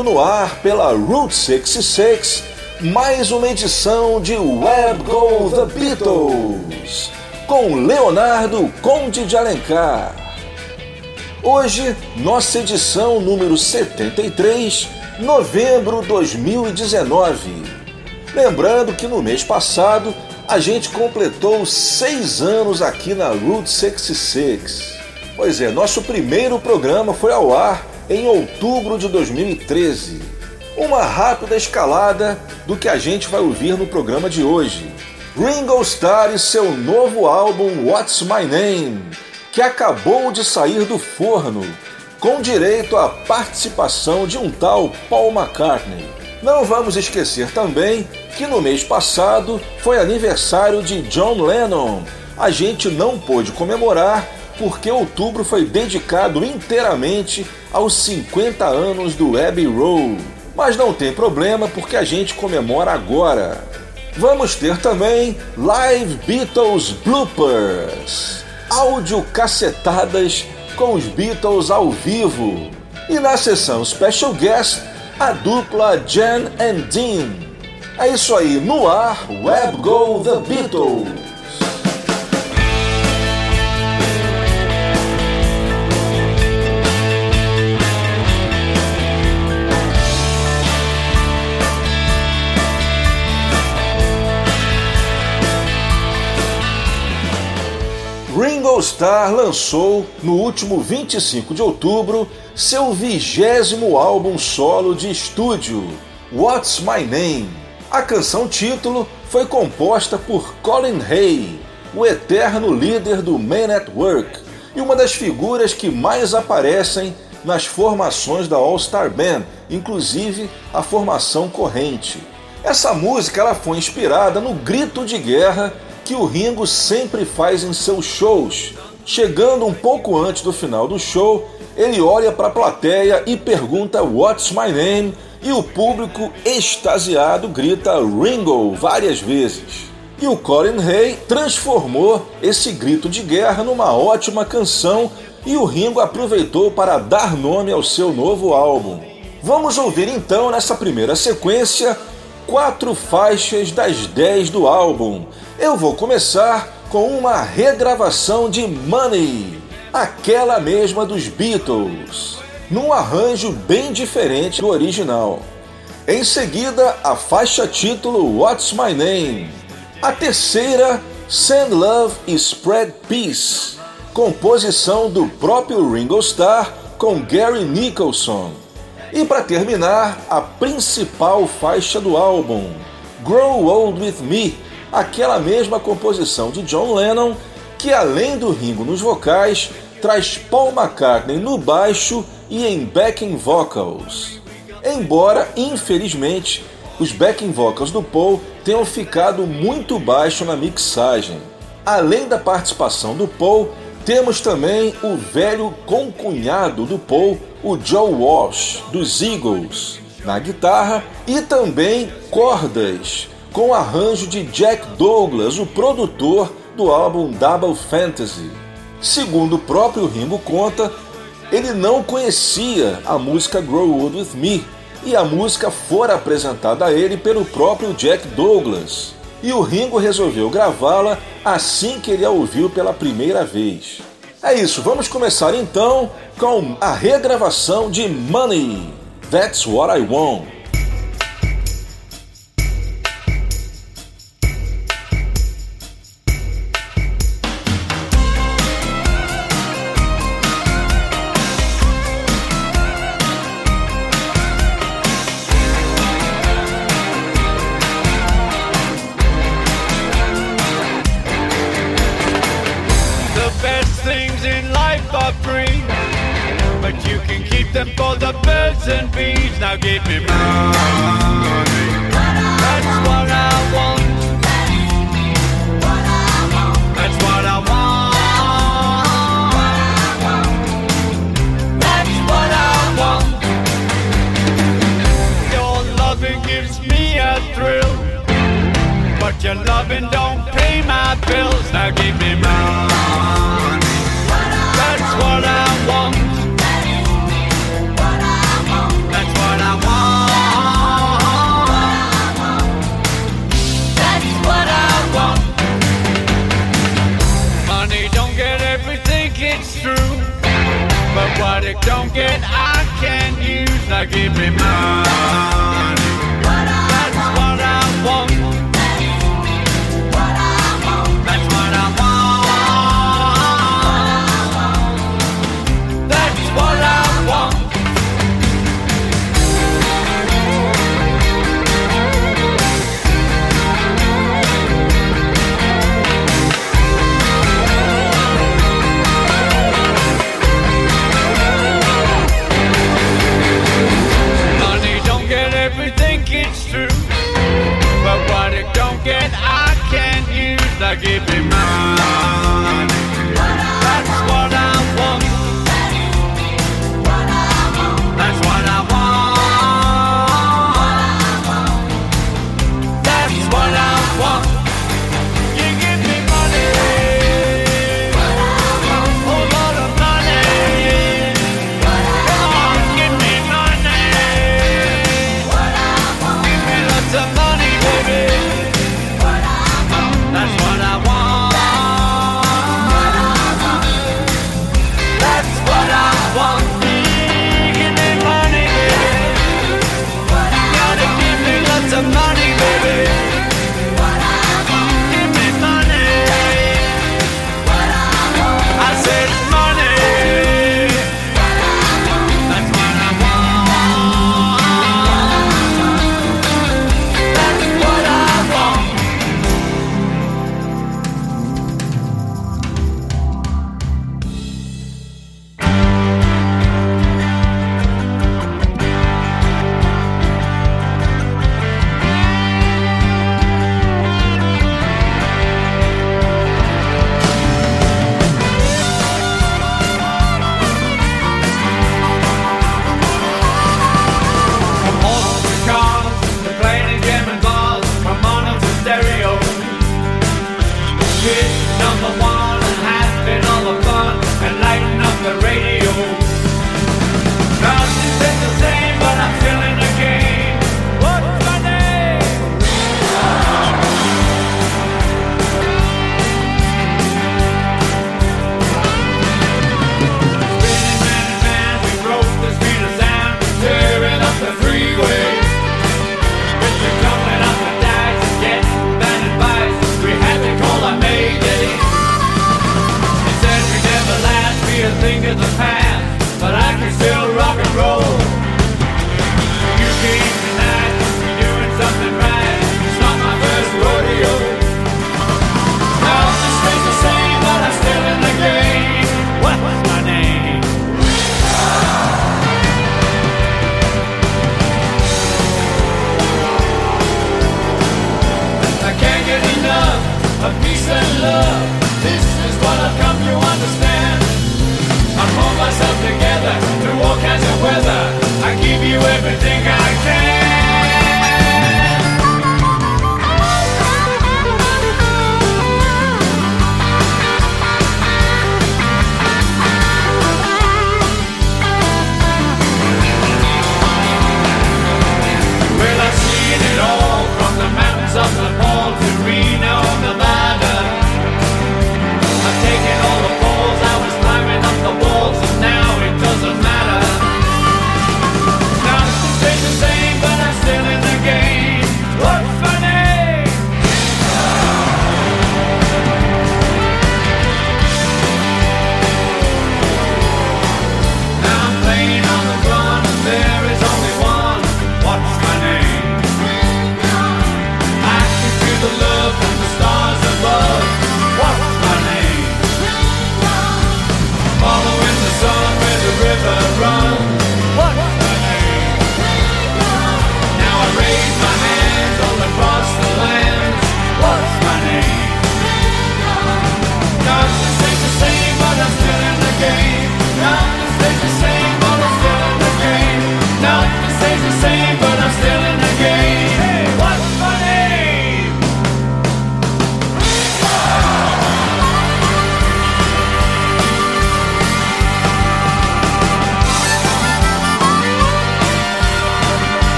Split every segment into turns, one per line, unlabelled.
entrando no ar pela Route 66, mais uma edição de Web Go The Beatles, com Leonardo Conde de Alencar. Hoje, nossa edição número 73, novembro 2019. Lembrando que no mês passado a gente completou seis anos aqui na Route 66. Pois é, nosso primeiro programa foi ao ar em outubro de 2013. Uma rápida escalada do que a gente vai ouvir no programa de hoje. Ringo Starr e seu novo álbum What's My Name, que acabou de sair do forno, com direito à participação de um tal Paul McCartney. Não vamos esquecer também que no mês passado foi aniversário de John Lennon. A gente não pôde comemorar porque outubro foi dedicado inteiramente aos 50 anos do Abbey Road. Mas não tem problema porque a gente comemora agora. Vamos ter também Live Beatles Bloopers, áudio cacetadas com os Beatles ao vivo. E na sessão Special Guest, a dupla Jan and Dean. É isso aí, no ar, Web Go The Beatles. Ringo Starr lançou, no último 25 de outubro, seu vigésimo álbum solo de estúdio, What's My Name. A canção título foi composta por Colin Hay, o eterno líder do Man at Work e uma das figuras que mais aparecem nas formações da All Star Band, inclusive a formação corrente. Essa música ela foi inspirada no grito de guerra que o Ringo sempre faz em seus shows. Chegando um pouco antes do final do show, ele olha para a plateia e pergunta What's my name? E o público extasiado grita Ringo várias vezes. E o Colin Hay transformou esse grito de guerra numa ótima canção e o Ringo aproveitou para dar nome ao seu novo álbum. Vamos ouvir então nessa primeira sequência quatro faixas das dez do álbum. Eu vou começar com uma regravação de Money, aquela mesma dos Beatles, num arranjo bem diferente do original. Em seguida, a faixa título What's My Name. A terceira, Send Love Spread Peace, composição do próprio Ringo Starr com Gary Nicholson. E para terminar, a principal faixa do álbum, Grow Old With Me, aquela mesma composição de John Lennon, que além do Ringo nos vocais, traz Paul McCartney no baixo e em backing vocals. Embora, infelizmente, os backing vocals do Paul tenham ficado muito baixo na mixagem. Além da participação do Paul, temos também o velho concunhado do Paul, o Joe Walsh, dos Eagles, na guitarra e também cordas, com arranjo de Jack Douglas, o produtor do álbum Double Fantasy. Segundo o próprio Ringo conta, ele não conhecia a música Grow Old With Me e a música fora apresentada a ele pelo próprio Jack Douglas. E o Ringo resolveu gravá-la assim que ele a ouviu pela primeira vez. É isso, vamos começar então com a regravação de Money. That's What I Want.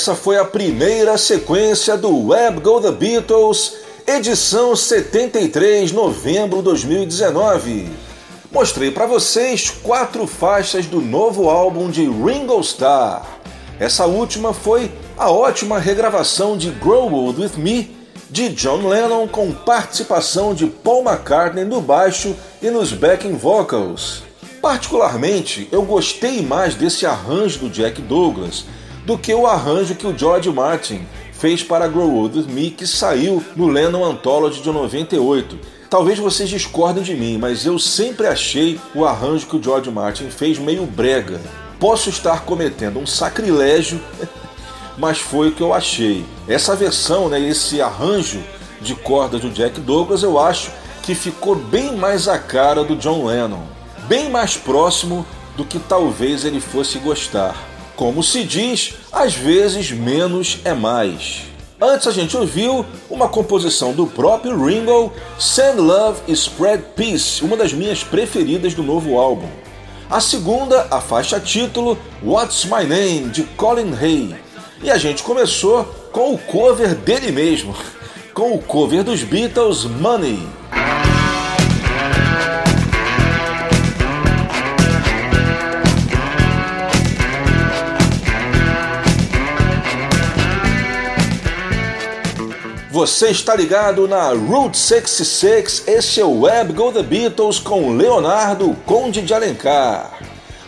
Essa foi a primeira sequência do Web Go The Beatles, edição 73, novembro 2019. Mostrei para vocês quatro faixas do novo álbum de Ringo Starr. Essa última foi a ótima regravação de Grow Old With Me, de John Lennon com participação de Paul McCartney no baixo e nos backing vocals. Particularmente, eu gostei mais desse arranjo do Jack Douglas do que o arranjo que o George Martin fez para Grow Old With Me, que saiu no Lennon Anthology de 98. Talvez vocês discordem de mim, mas eu sempre achei o arranjo que o George Martin fez meio brega. Posso estar cometendo um sacrilégio, mas foi o que eu achei. Essa versão, né, esse arranjo de cordas do Jack Douglas, eu acho que ficou bem mais a cara do John Lennon, bem mais próximo do que talvez ele fosse gostar. Como se diz, às vezes menos é mais. Antes a gente ouviu uma composição do próprio Ringo, Send Love Spread Peace, uma das minhas preferidas do novo álbum. A segunda, a faixa título What's My Name, de Colin Hay. E a gente começou com o cover dele mesmo, com o cover dos Beatles Money. Você está ligado na Route 66, esse é o Web Go The Beatles com Leonardo Conde de Alencar.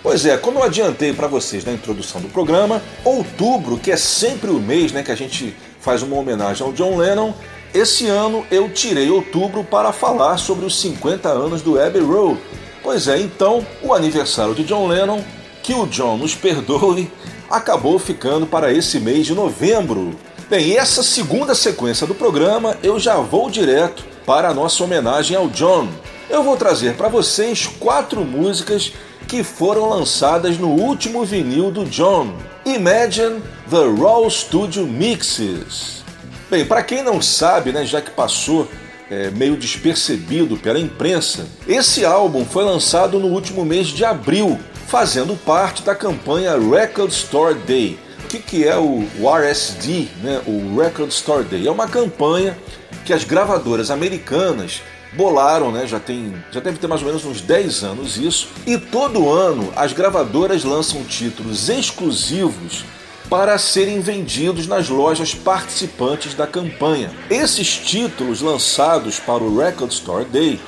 Pois é, como eu adiantei para vocês na introdução do programa, outubro, que é sempre o mês né, que a gente faz uma homenagem ao John Lennon, esse ano eu tirei outubro para falar sobre os 50 anos do Abbey Road, Pois é, então o aniversário de John Lennon, que o John nos perdoe, acabou ficando para esse mês de novembro. Bem, essa segunda sequência do programa eu já vou direto para a nossa homenagem ao John. Eu vou trazer para vocês quatro músicas que foram lançadas no último vinil do John. Imagine the Raw Studio Mixes. Bem, para quem não sabe, né, já que passou é, meio despercebido pela imprensa, esse álbum foi lançado no último mês de abril, fazendo parte da campanha Record Store Day. O que, que é o, o RSD, né, o Record Store Day? É uma campanha que as gravadoras americanas bolaram, né? Já tem, já deve ter mais ou menos uns 10 anos isso. E todo ano as gravadoras lançam títulos exclusivos para serem vendidos nas lojas participantes da campanha. Esses títulos lançados para o Record Store Day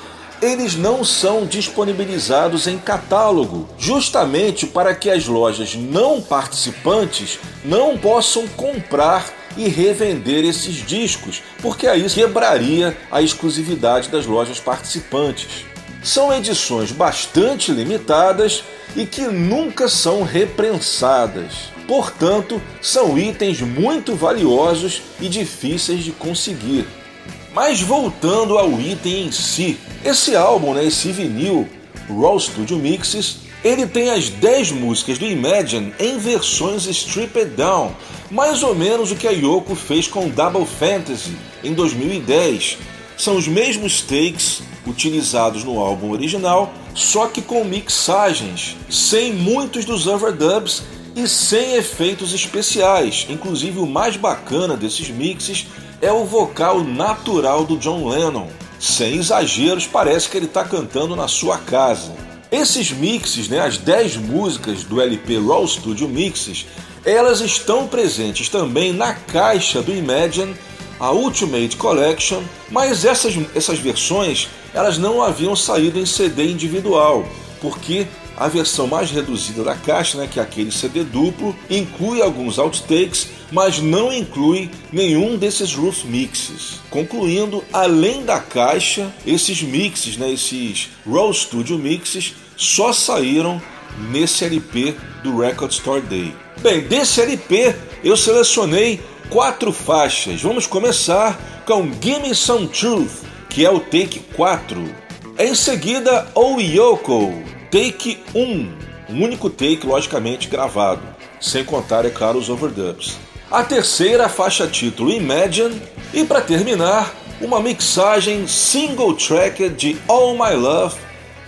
eles não são disponibilizados em catálogo, justamente para que as lojas não participantes não possam comprar e revender esses discos, porque aí quebraria a exclusividade das lojas participantes. São edições bastante limitadas e que nunca são reprensadas. Portanto, são itens muito valiosos e difíceis de conseguir. Mas voltando ao item em si, esse álbum, né, esse vinil, Raw Studio Mixes, ele tem as 10 músicas do Imagine em versões stripped down, mais ou menos o que a Yoko fez com Double Fantasy em 2010. São os mesmos takes utilizados no álbum original, só que com mixagens, sem muitos dos overdubs e sem efeitos especiais. Inclusive, o mais bacana desses mixes é o vocal natural do John Lennon. Sem exageros, parece que ele está cantando na sua casa. Esses mixes, né, as 10 músicas do LP Raw Studio Mixes, elas estão presentes também na caixa do Imagine, a Ultimate Collection, mas essas, essas versões elas não haviam saído em CD individual, porque a versão mais reduzida da caixa, né, que é aquele CD duplo, inclui alguns outtakes, mas não inclui nenhum desses roof mixes. Concluindo, além da caixa, esses mixes, né, esses Raw Studio mixes, só saíram nesse LP do Record Store Day. Bem, desse LP eu selecionei quatro faixas. Vamos começar com Gimme Some Truth, que é o take 4. Em seguida, O Yoko, take 1, um único take, logicamente gravado, sem contar, é claro, os overdubs. A terceira, faixa título Imagine, e para terminar, uma mixagem single track de All My Love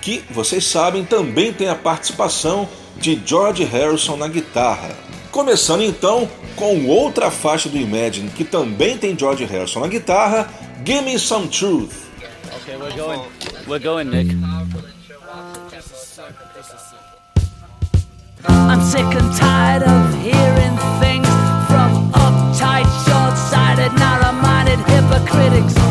que, vocês sabem, também tem a participação de George Harrison na guitarra. Começando então com outra faixa do Imagine que também tem George Harrison na guitarra, Give Me Some Truth.
Okay, we're going. We're going, Nick.
Sick and tired of hearing things from uptight, short-sighted, narrow-minded hypocritics.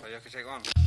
But you can take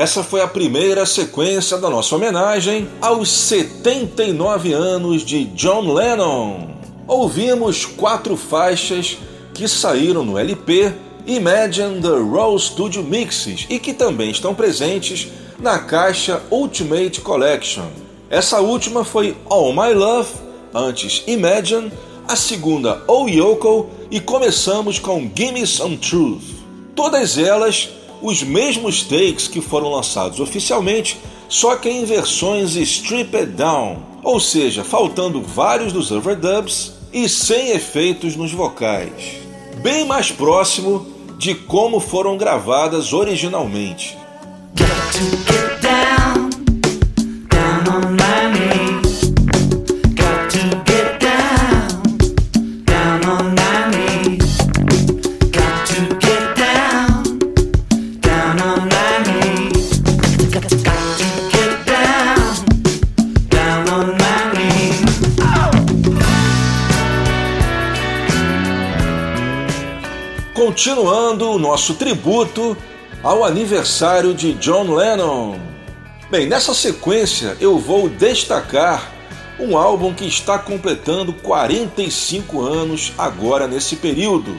Essa foi a primeira sequência da nossa homenagem aos 79 anos de John Lennon. Ouvimos quatro faixas que saíram no LP Imagine the Raw Studio Mixes e que também estão presentes na caixa Ultimate Collection. Essa última foi All My Love, antes Imagine, a segunda Oh Yoko e começamos com Gimme Some Truth. Todas elas os mesmos takes que foram lançados oficialmente, só que em versões stripped down, ou seja, faltando vários dos overdubs e sem efeitos nos vocais. Bem mais próximo de como foram gravadas originalmente. Continuando o nosso tributo ao aniversário de John Lennon. Bem, nessa sequência eu vou destacar um álbum que está completando 45 anos agora nesse período,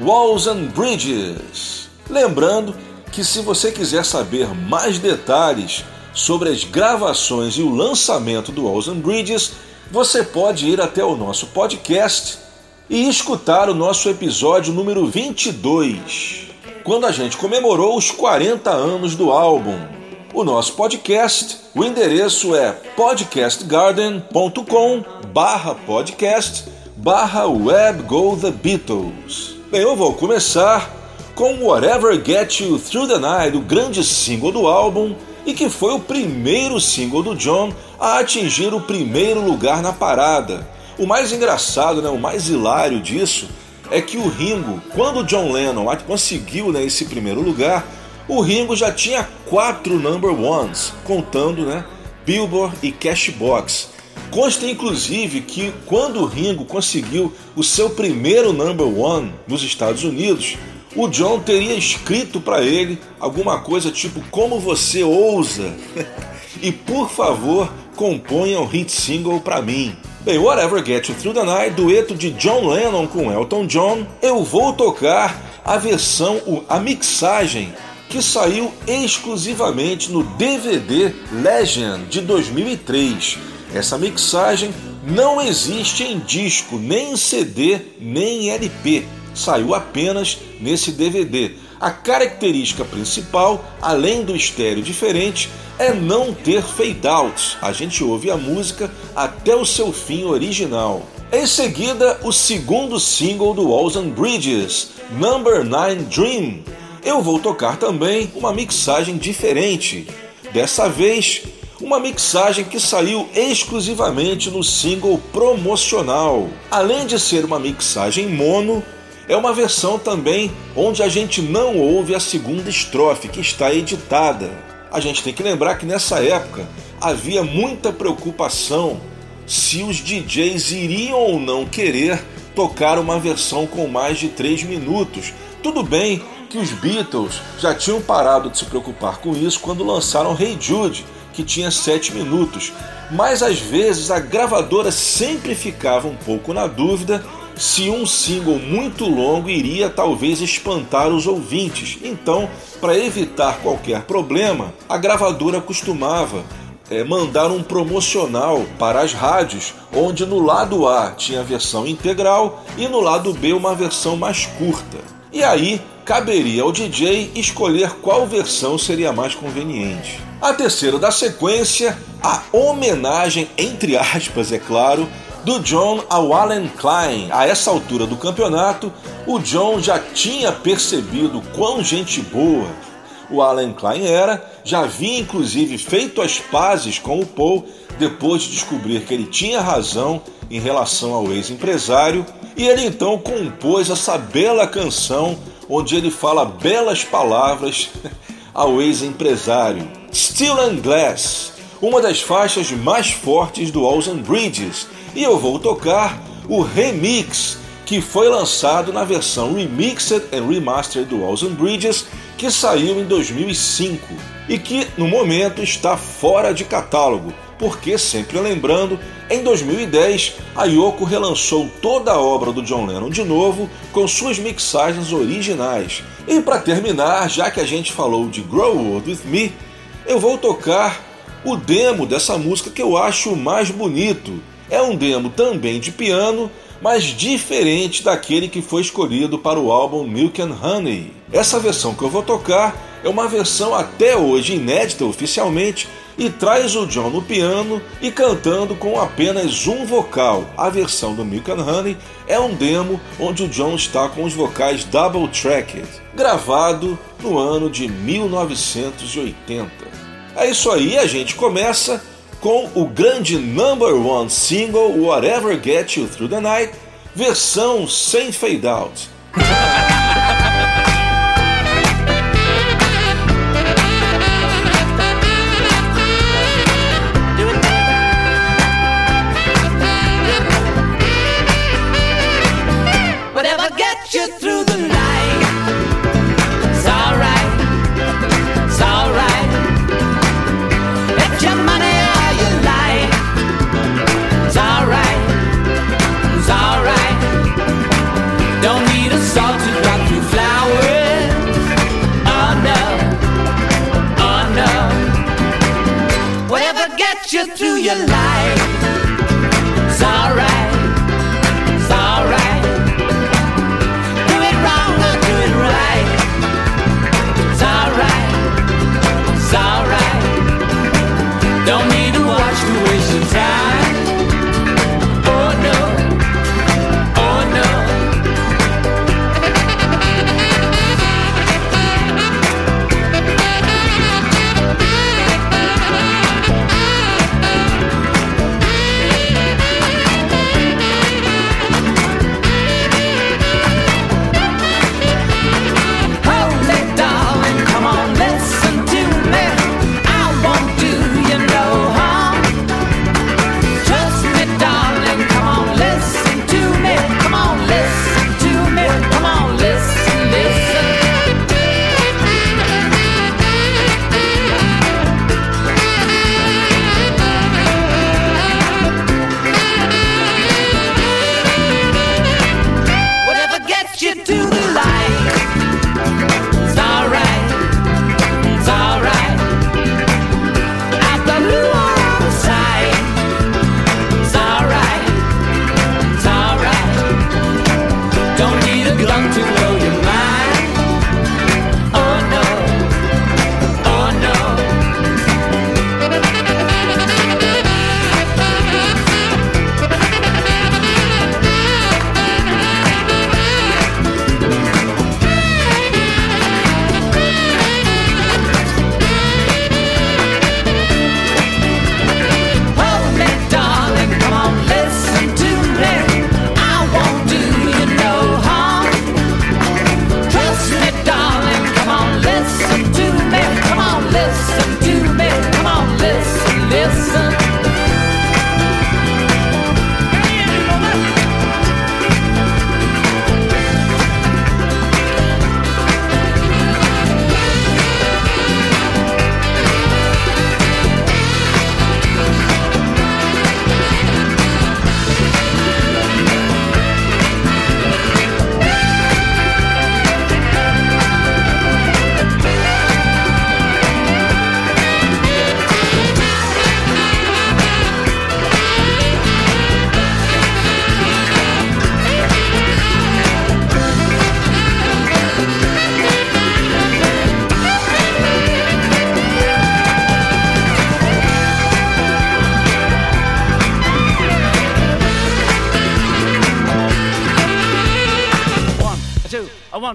Walls and Bridges. Lembrando que se você quiser saber mais detalhes sobre as gravações e o lançamento do Walls and Bridges, você pode ir até o nosso podcast e escutar o nosso episódio número 22, quando a gente comemorou os 40 anos do álbum. O nosso podcast, o endereço é podcastgarden.com barra podcast barra web go the Beatles. Bem, eu vou começar com Whatever Get You Through the Night, o grande single do álbum e que foi o primeiro single do John a atingir o primeiro lugar na parada. O mais engraçado, né, o mais hilário disso é que o Ringo, quando o John Lennon conseguiu né, esse primeiro lugar, o Ringo já tinha quatro number ones, contando né, Billboard e Cashbox. Consta inclusive que quando o Ringo conseguiu o seu primeiro number one nos Estados Unidos, o John teria escrito para ele alguma coisa tipo como você ousa e por favor componha um hit single para mim. Bem, Whatever Get You Through the Night, dueto de John Lennon com Elton John, eu vou tocar a versão, a mixagem que saiu exclusivamente no DVD Legend de 2003. Essa mixagem não existe em disco, nem em CD, nem em LP. Saiu apenas nesse DVD. A característica principal, além do estéreo diferente, é não ter fade-outs. A gente ouve a música até o seu fim original. Em seguida, o segundo single do Walls and Bridges, Number 9 Dream. Eu vou tocar também uma mixagem diferente. Dessa vez, uma mixagem que saiu exclusivamente no single promocional. Além de ser uma mixagem mono, é uma versão também onde a gente não ouve a segunda estrofe, que está editada. A gente tem que lembrar que nessa época havia muita preocupação se os DJs iriam ou não querer tocar uma versão com mais de 3 minutos. Tudo bem que os Beatles já tinham parado de se preocupar com isso quando lançaram Hey Jude, que tinha 7 minutos, mas às vezes a gravadora sempre ficava um pouco na dúvida se um single muito longo iria talvez espantar os ouvintes. Então, para evitar qualquer problema, a gravadora costumava é, mandar um promocional para as rádios, onde no lado A tinha a versão integral e no lado B uma versão mais curta. E aí caberia ao DJ escolher qual versão seria mais conveniente. A terceira da sequência, a homenagem, entre aspas, é claro, do John ao Allen Klein. A essa altura do campeonato, o John já tinha percebido quão gente boa o Allen Klein era, já havia inclusive feito as pazes com o Paul depois de descobrir que ele tinha razão em relação ao ex-empresário, e ele então compôs essa bela canção onde ele fala belas palavras ao ex-empresário. Steel and Glass, uma das faixas mais fortes do Walls and Bridges, e eu vou tocar o remix que foi lançado na versão Remixed and Remastered do Walls and Bridges que saiu em 2005 e que no momento está fora de catálogo, porque, sempre lembrando, em 2010 a Yoko relançou toda a obra do John Lennon de novo com suas mixagens originais. E para terminar, já que a gente falou de Grow Old With Me, eu vou tocar o demo dessa música que eu acho mais bonito. É um demo também de piano, mas diferente daquele que foi escolhido para o álbum Milk and Honey. Essa versão que eu vou tocar é uma versão até hoje inédita oficialmente e traz o John no piano e cantando com apenas um vocal. A versão do Milk and Honey é um demo onde o John está com os vocais double tracked, gravado no ano de 1980. É isso aí, a gente começa com o grande number one single Whatever Gets You Through the Night, versão sem fade out.
you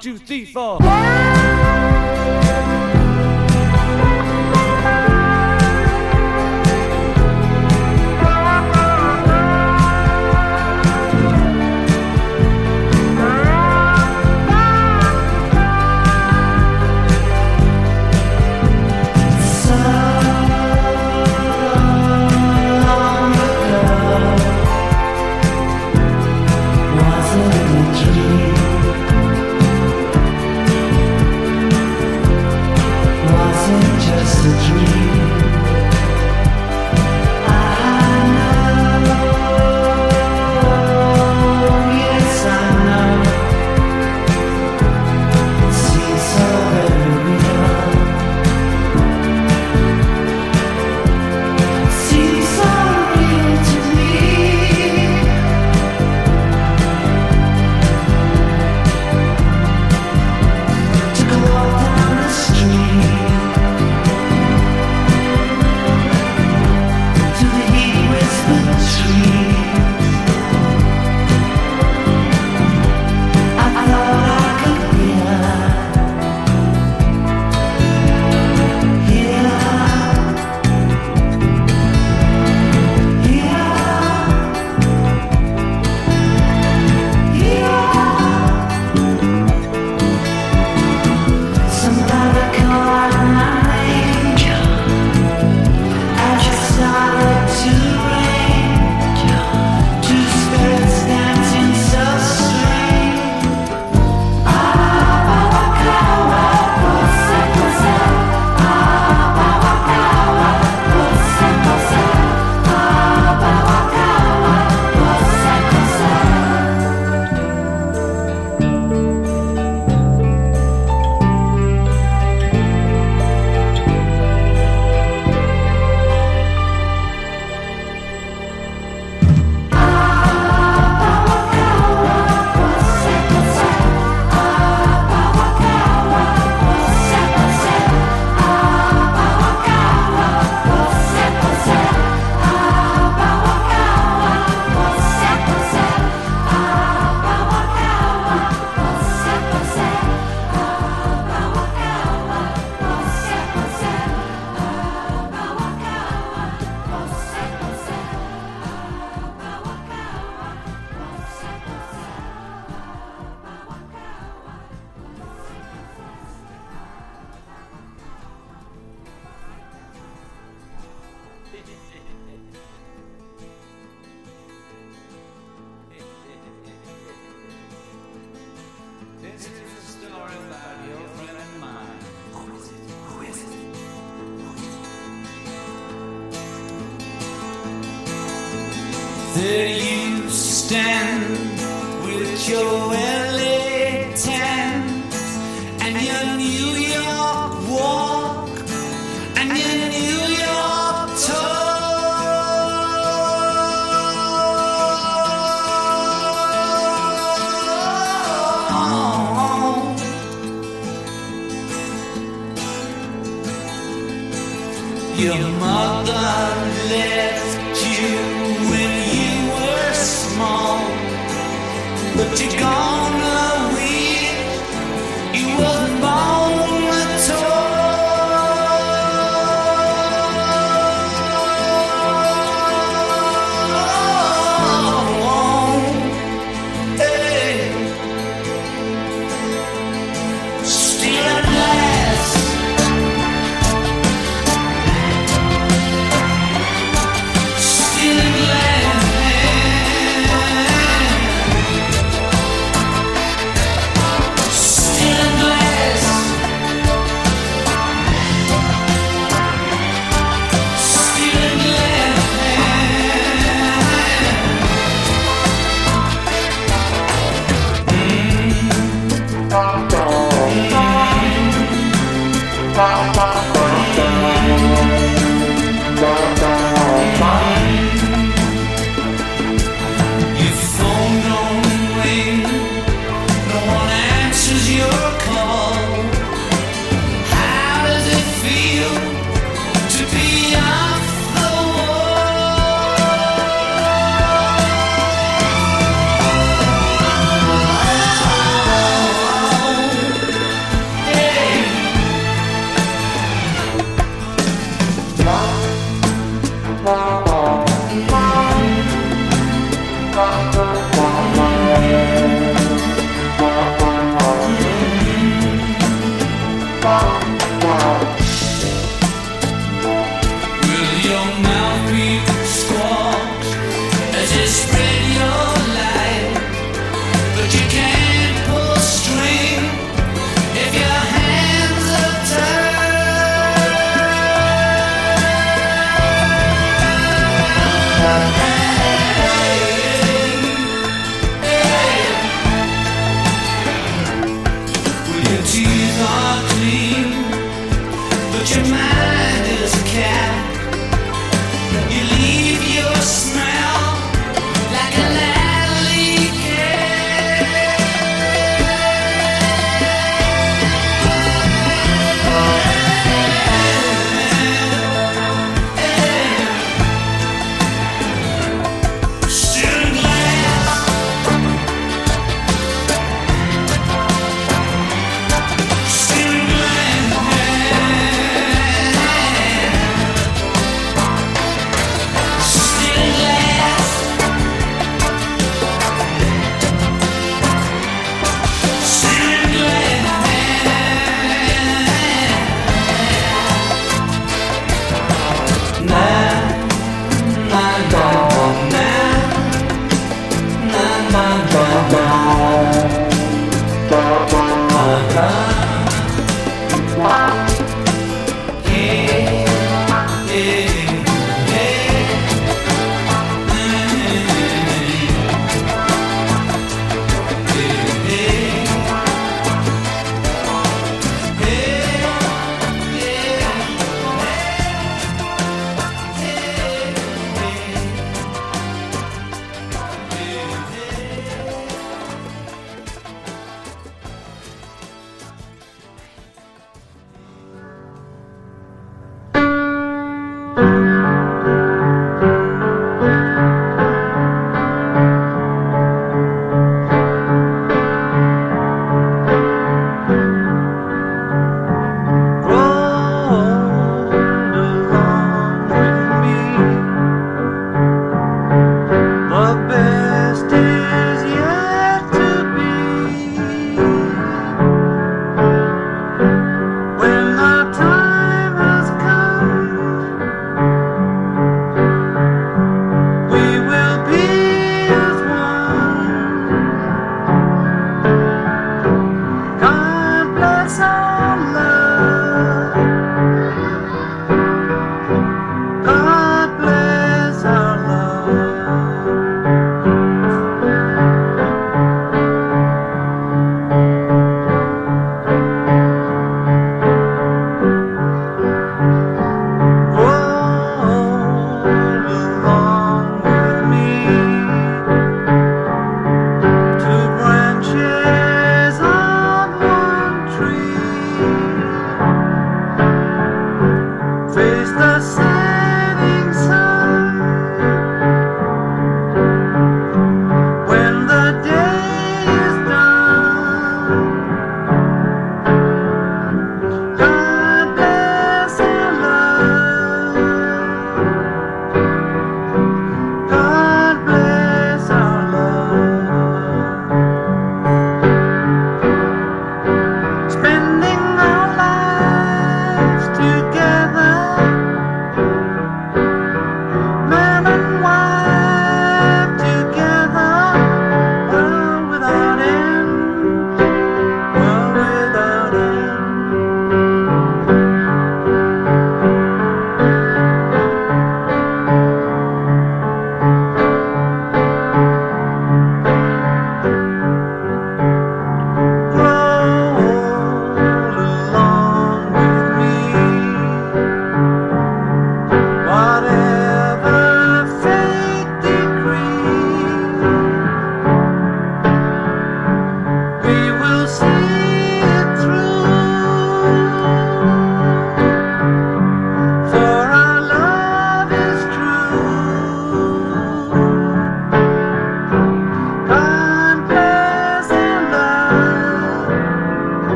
two, three, four.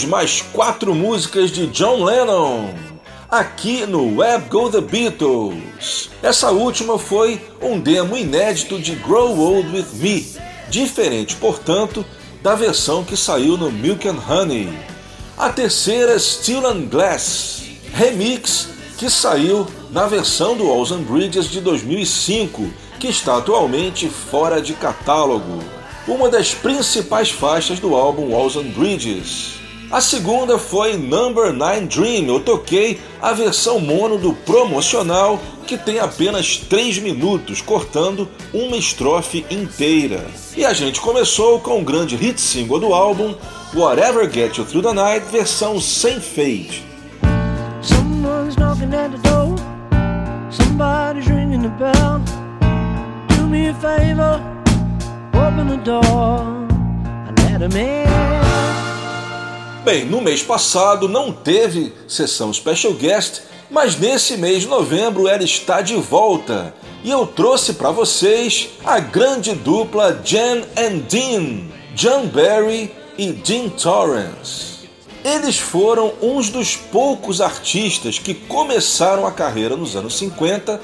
Ouvimos mais quatro músicas de John Lennon aqui no Web Go The Beatles. Essa última foi um demo inédito de Grow Old With Me, diferente, portanto, da versão que saiu no Milk and Honey. A terceira, Steel and Glass, remix que saiu na versão do Walls and Bridges de 2005, que está atualmente fora de catálogo. Uma das principais faixas do álbum Walls and Bridges. A segunda foi Number 9 Dream. Eu toquei a versão mono do promocional, que tem apenas 3 minutos, cortando uma estrofe inteira. E a gente começou com o grande hit single do álbum, Whatever Get You Through the Night, versão sem fade. Bem, no mês passado não teve sessão Special Guest, mas nesse mês de novembro ela está de volta. E eu trouxe para vocês a grande dupla Jan and Dean, John Barry e Dean Torrance. Eles foram uns dos poucos artistas que começaram a carreira nos anos 50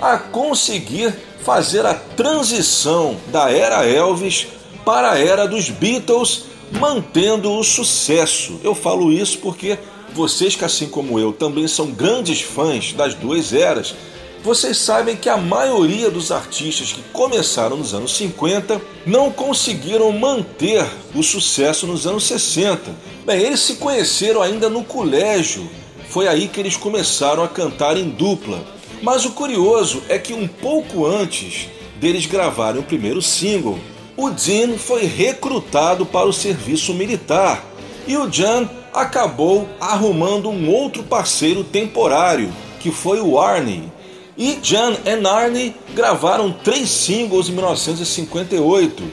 a conseguir fazer a transição da era Elvis para a era dos Beatles, mantendo o sucesso. Eu falo isso porque vocês que assim como eu também são grandes fãs das duas eras, vocês sabem que a maioria dos artistas que começaram nos anos 50 não conseguiram manter o sucesso nos anos 60. Bem, eles se conheceram ainda no colégio. Foi aí que eles começaram a cantar em dupla. Mas o curioso é que um pouco antes deles gravarem o primeiro single, o Dean foi recrutado para o serviço militar e o Jan acabou arrumando um outro parceiro temporário, que foi o Arnie. E Jan e Arnie gravaram três singles em 1958,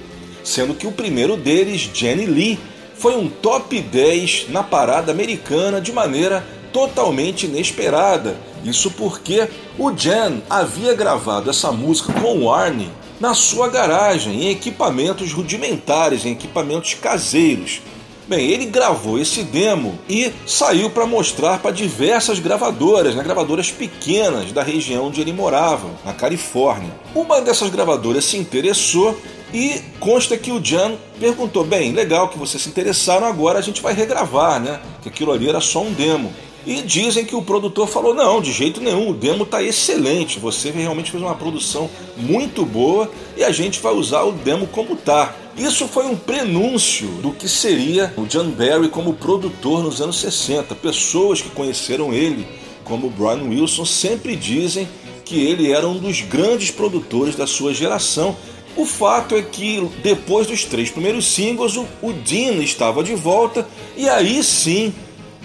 sendo que o primeiro deles, Jenny Lee, foi um top 10 na parada americana de maneira totalmente inesperada. Isso porque o Jan havia gravado essa música com o Arnie na sua garagem, em equipamentos rudimentares, em equipamentos caseiros. Bem, ele gravou esse demo e saiu para mostrar para diversas gravadoras, né, gravadoras pequenas da região onde ele morava, na Califórnia. Uma dessas gravadoras se interessou e consta que o Jan perguntou: bem, legal que vocês se interessaram, agora a gente vai regravar, né? Que aquilo ali era só um demo. E dizem que o produtor falou: não, de jeito nenhum, o demo está excelente, você realmente fez uma produção muito boa e a gente vai usar o demo como tá. Isso foi um prenúncio do que seria o John Barry como produtor nos anos 60. Pessoas que conheceram ele, como Brian Wilson, sempre dizem que ele era um dos grandes produtores da sua geração O fato é que depois dos três primeiros singles, o Dean estava de volta e aí sim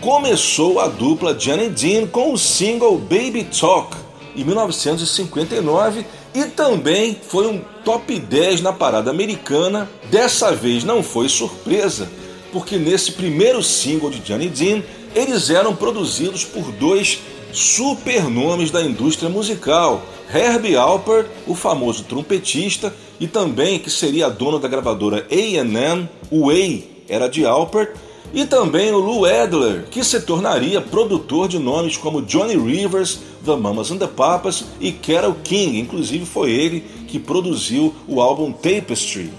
começou a dupla e Dean com o single Baby Talk em 1959 e também foi um top 10 na parada americana. Dessa vez não foi surpresa, porque nesse primeiro single de e Dean eles eram produzidos por dois super nomes da indústria musical, Herbie Alpert, o famoso trompetista, e também que seria dono da gravadora A&M, o A era de Alpert, e também o Lou Adler, que se tornaria produtor de nomes como Johnny Rivers, The Mamas and the Papas e Carole King, inclusive foi ele que produziu o álbum Tapestry.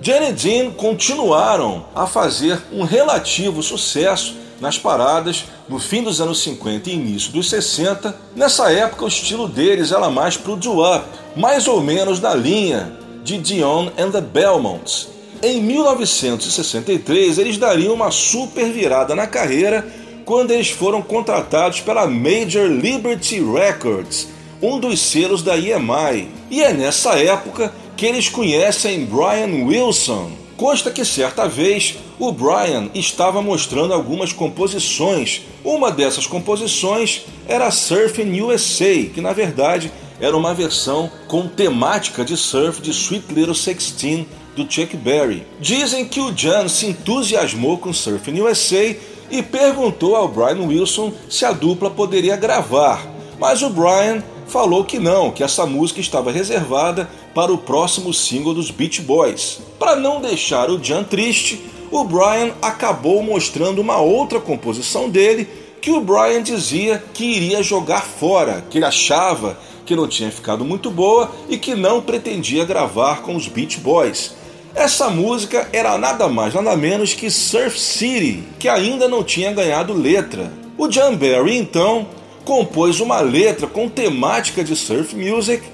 E Dean continuaram a fazer um relativo sucesso nas paradas no fim dos anos 50 e início dos 60. Nessa época, o estilo deles era mais pro doo-wop, mais ou menos na linha de Dion and the Belmonts. Em 1963, eles dariam uma super virada na carreira quando eles foram contratados pela Major Liberty Records, um dos selos da EMI. E é nessa época que eles conhecem Brian Wilson. Consta que certa vez o Brian estava mostrando algumas composições. Uma dessas composições era Surfing USA, que na verdade era uma versão com temática de surf de Sweet Little Sixteen do Chuck Berry. Dizem que o Jan se entusiasmou com Surfing USA e perguntou ao Brian Wilson se a dupla poderia gravar, mas o Brian falou que não, que essa música estava reservada para o próximo single dos Beach Boys. Para não deixar o Jan triste, o Brian acabou mostrando uma outra composição dele que o Brian dizia que iria jogar fora, que ele achava que não tinha ficado muito boa e que não pretendia gravar com os Beach Boys. Essa música era nada mais nada menos que Surf City, que ainda não tinha ganhado letra. O John Barry então compôs uma letra com temática de surf music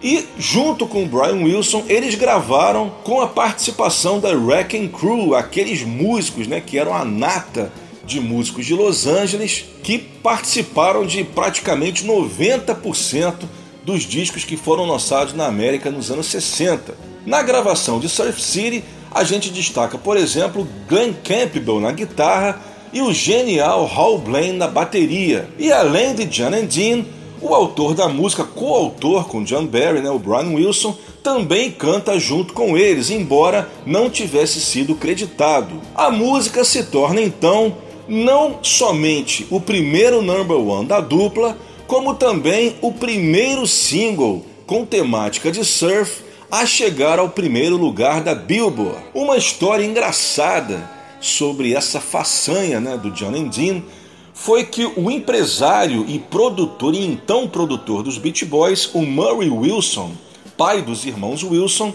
e, junto com Brian Wilson, eles gravaram com a participação da Wrecking Crew, aqueles músicos né, que eram a nata de músicos de Los Angeles, que participaram de praticamente 90% dos discos que foram lançados na América nos anos 60. Na gravação de Surf City, a gente destaca, por exemplo, Glenn Campbell na guitarra e o genial Hal Blaine na bateria. E além de John and Dean, o autor da música, coautor com John Barry, né, o Brian Wilson, também canta junto com eles, embora não tivesse sido creditado. A música se torna então não somente o primeiro number one da dupla, como também o primeiro single com temática de surf a chegar ao primeiro lugar da Billboard. Uma história engraçada sobre essa façanha né, do John and Dean foi que o empresário e produtor e então produtor dos Beach Boys, o Murray Wilson, pai dos irmãos Wilson,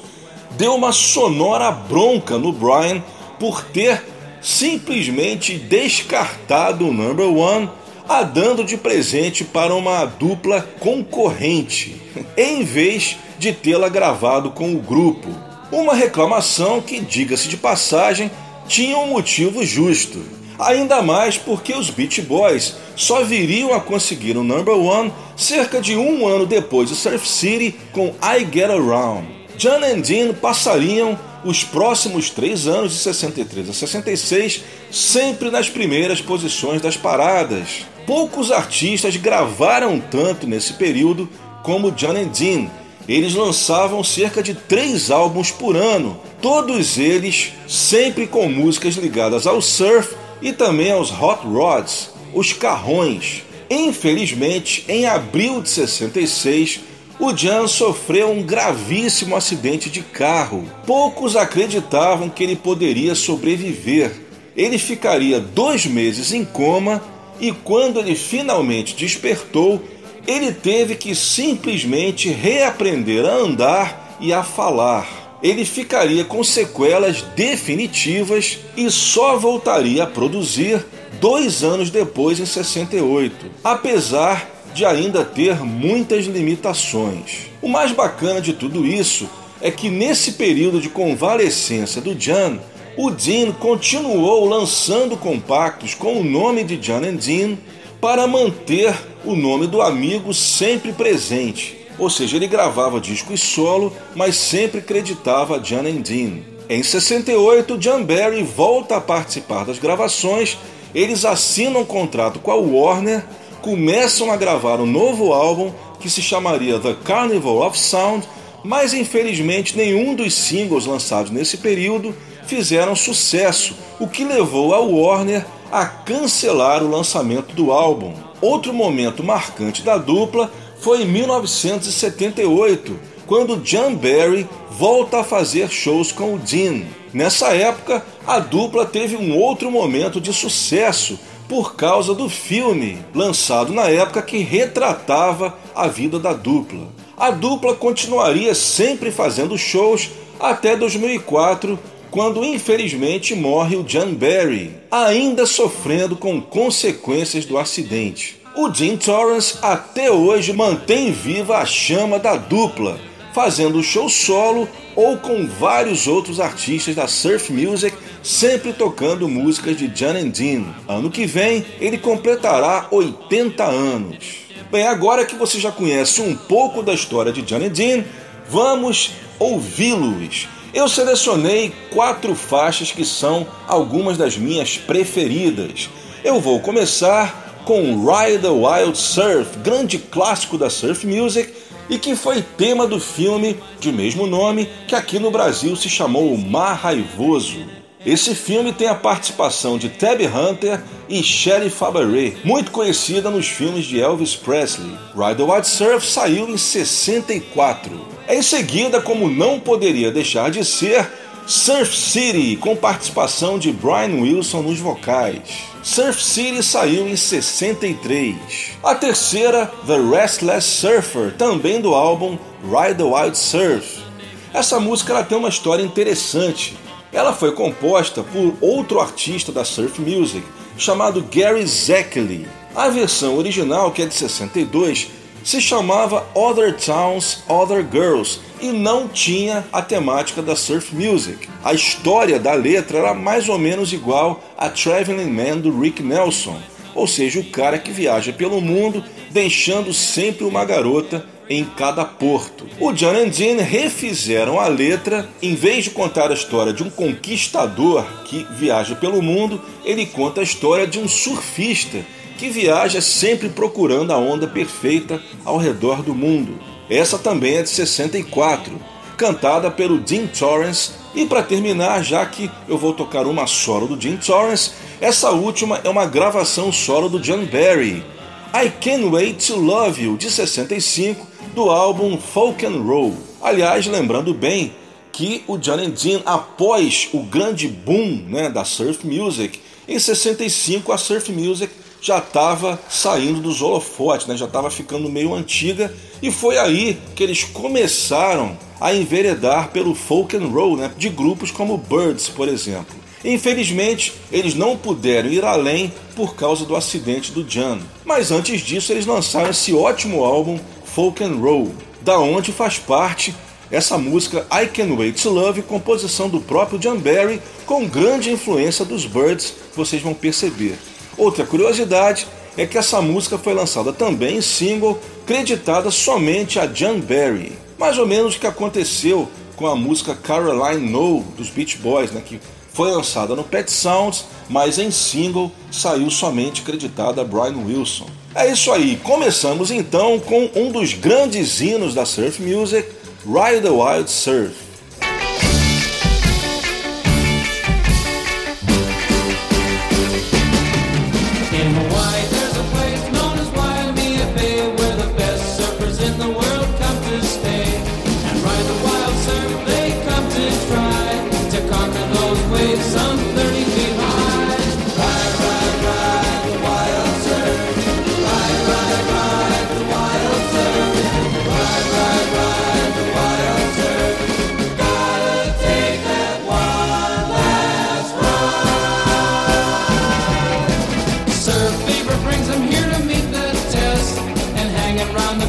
deu uma sonora bronca no Brian por ter simplesmente descartado o number one a dando de presente para uma dupla concorrente, em vez de tê-la gravado com o grupo. Uma reclamação que, diga-se de passagem, tinha um motivo justo. Ainda mais porque os Beach Boys só viriam a conseguir o number one cerca de um ano depois de Surf City com I Get Around. John and Dean passariam os próximos três anos, de 63 a 66, sempre nas primeiras posições das paradas. Poucos artistas gravaram tanto nesse período como John and Dean. Eles lançavam cerca de três álbuns por ano, todos eles sempre com músicas ligadas ao surf e também aos hot rods, os carrões. Infelizmente, em abril de 66, o Jan sofreu um gravíssimo acidente de carro. Poucos acreditavam que ele poderia sobreviver. Ele ficaria dois meses em coma e, quando ele finalmente despertou, ele teve que simplesmente reaprender a andar e a falar. Ele ficaria com sequelas definitivas e só voltaria a produzir dois anos depois, em 68, apesar de ainda ter muitas limitações. O mais bacana de tudo isso é que nesse período de convalescença do Jan, o Dean continuou lançando compactos com o nome de Jan and Dean para manter o nome do amigo sempre presente. ou seja, ele gravava discos solo, mas sempre creditava John and Dean. Em 68, John Barry volta a participar das gravações, eles assinam um contrato com a Warner, começam a gravar um novo álbum que se chamaria The Carnival of Sound, mas infelizmente nenhum dos singles lançados nesse período fizeram sucesso, o que levou a Warner a cancelar o lançamento do álbum. Outro momento marcante da dupla foi em 1978, quando John Barry volta a fazer shows com o Dean. Nessa época, a dupla teve um outro momento de sucesso por causa do filme lançado na época que retratava a vida da dupla. A dupla continuaria sempre fazendo shows até 2004, quando infelizmente morre o John Barry, ainda sofrendo com consequências do acidente. O Jim Torrance até hoje mantém viva a chama da dupla, fazendo show solo ou com vários outros artistas da surf music, sempre tocando músicas de John and Dean. Ano que vem ele completará 80 anos. Bem, agora que você já conhece um pouco da história de John and Dean, vamos ouvi-los. Eu selecionei quatro faixas que são algumas das minhas preferidas. Eu vou começar com Ride the Wild Surf, grande clássico da surf music e que foi tema do filme de mesmo nome que aqui no Brasil se chamou O Mar Raivoso. Esse filme tem a participação de Tabby Hunter e Shelley Fabaret, muito conhecida nos filmes de Elvis Presley. Ride the Wild Surf saiu em 64. Em seguida, como não poderia deixar de ser, Surf City, com participação de Brian Wilson nos vocais. Surf City saiu em 63. A terceira, The Restless Surfer, também do álbum Ride the Wild Surf. Essa música ela tem uma história interessante. Ela foi composta por outro artista da surf music, chamado Gary Zachary. A versão original, que é de 62, se chamava Other Towns, Other Girls e não tinha a temática da surf music. A história da letra era mais ou menos igual a Traveling Man do Rick Nelson, ou seja, o cara que viaja pelo mundo deixando sempre uma garota em cada porto. O John and Dean refizeram a letra, em vez de contar a história de um conquistador que viaja pelo mundo, ele conta a história de um surfista que viaja sempre procurando a onda perfeita ao redor do mundo. Essa também é de 64, cantada pelo Dean Torrance. E para terminar, já que eu vou tocar uma solo do Dean Torrance, essa última é uma gravação solo do John Barry. I Can't Wait to Love You, de 65, do álbum Folk and Roll. Aliás, lembrando bem que o John and Dean, após o grande boom né, da surf music, em 65 a surf music já estava saindo dos holofotes, né? já estava ficando meio antiga, e foi aí que eles começaram a enveredar pelo folk and roll, né? de grupos como Birds, por exemplo. Infelizmente, eles não puderam ir além por causa do acidente do John. Mas antes disso, eles lançaram esse ótimo álbum Folk and Roll, da onde faz parte essa música I Can Wait to Love, composição do próprio John Barry, com grande influência dos Birds, vocês vão perceber. Outra curiosidade é que essa música foi lançada também em single, creditada somente a John Barry. Mais ou menos o que aconteceu com a música Caroline No dos Beach Boys, né, que foi lançada no Pet Sounds, mas em single saiu somente creditada a Brian Wilson. É isso aí, começamos então com um dos grandes hinos da surf music, Ride the Wild Surf.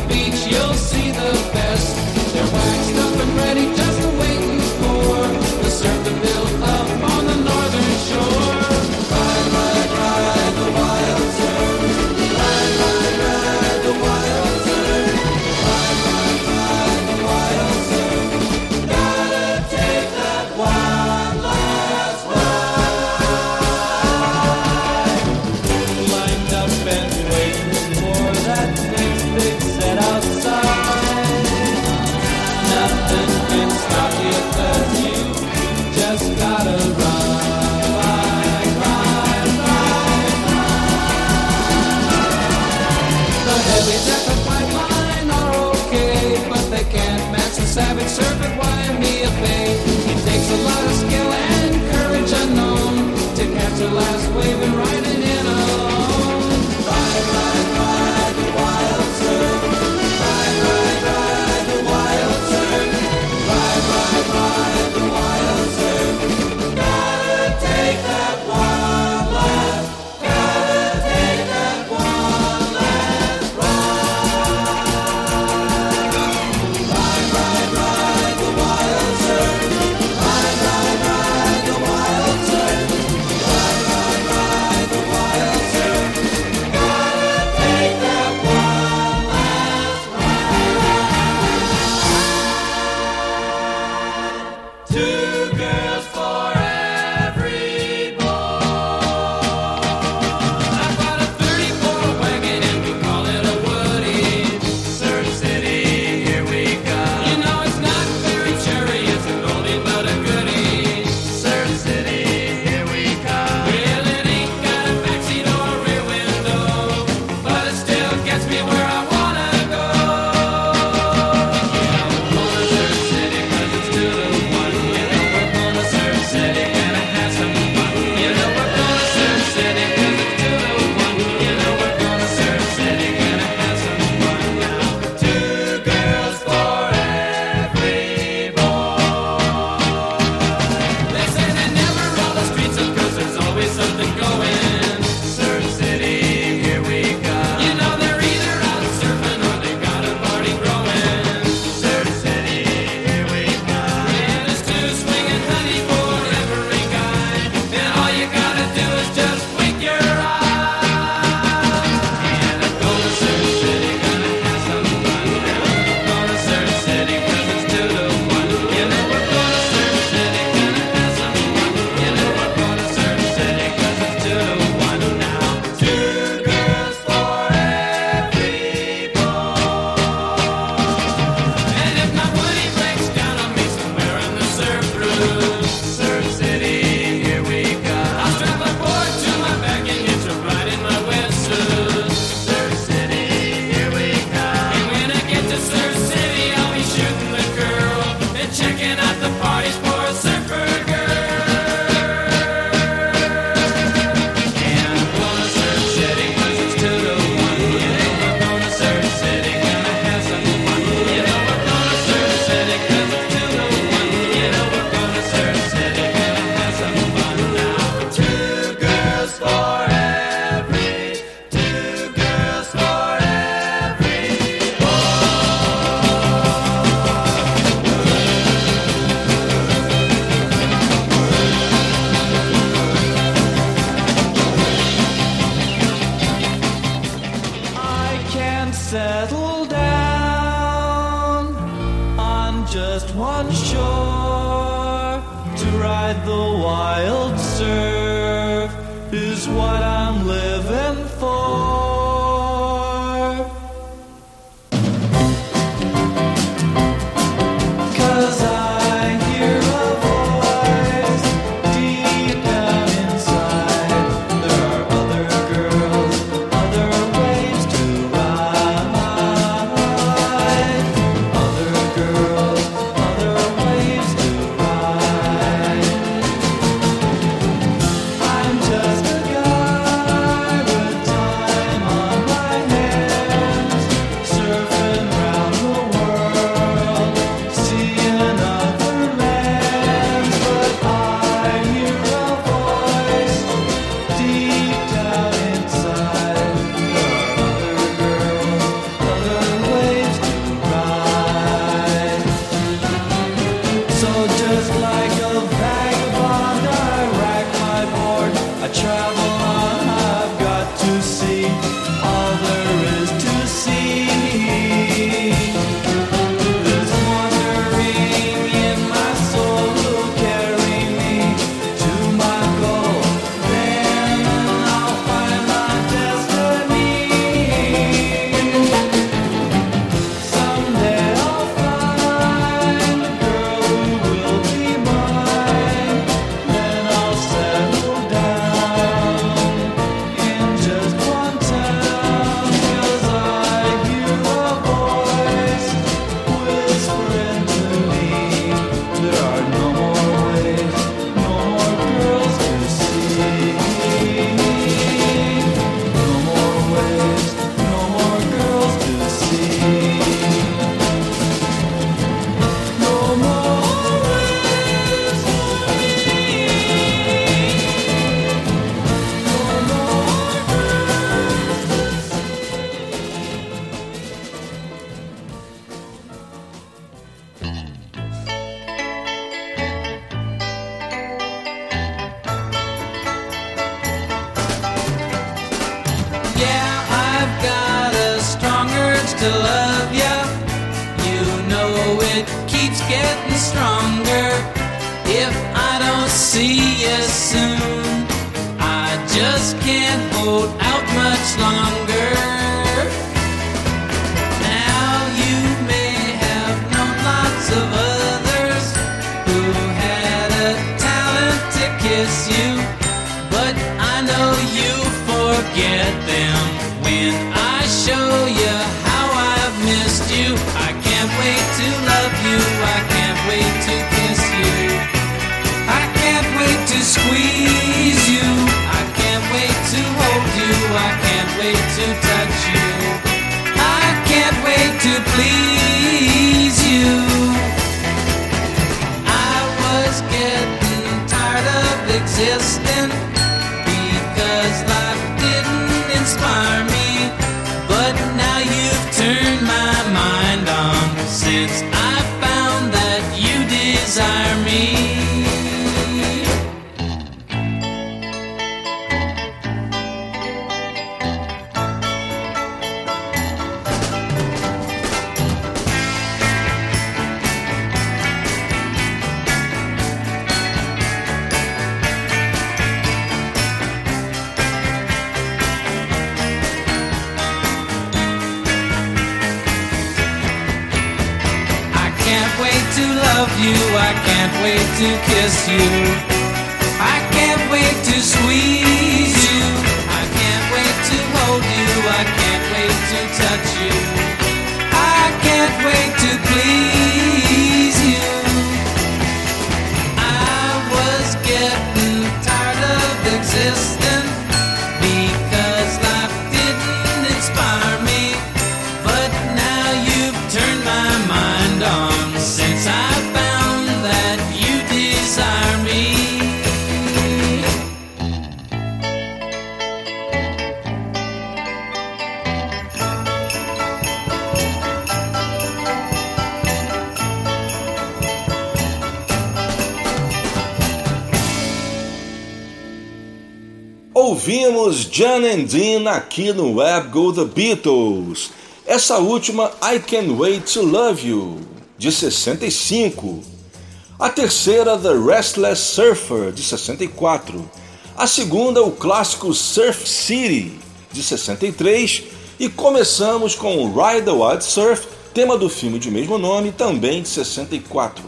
beach you'll see
fire. Aqui no Web Go The Beatles. Essa última, I Can't Wait to Love You, de 65. A terceira, The Restless Surfer, de 64. A segunda, o clássico Surf City, de 63. E começamos com Ride the Wild Surf, tema do filme de mesmo nome, também de 64.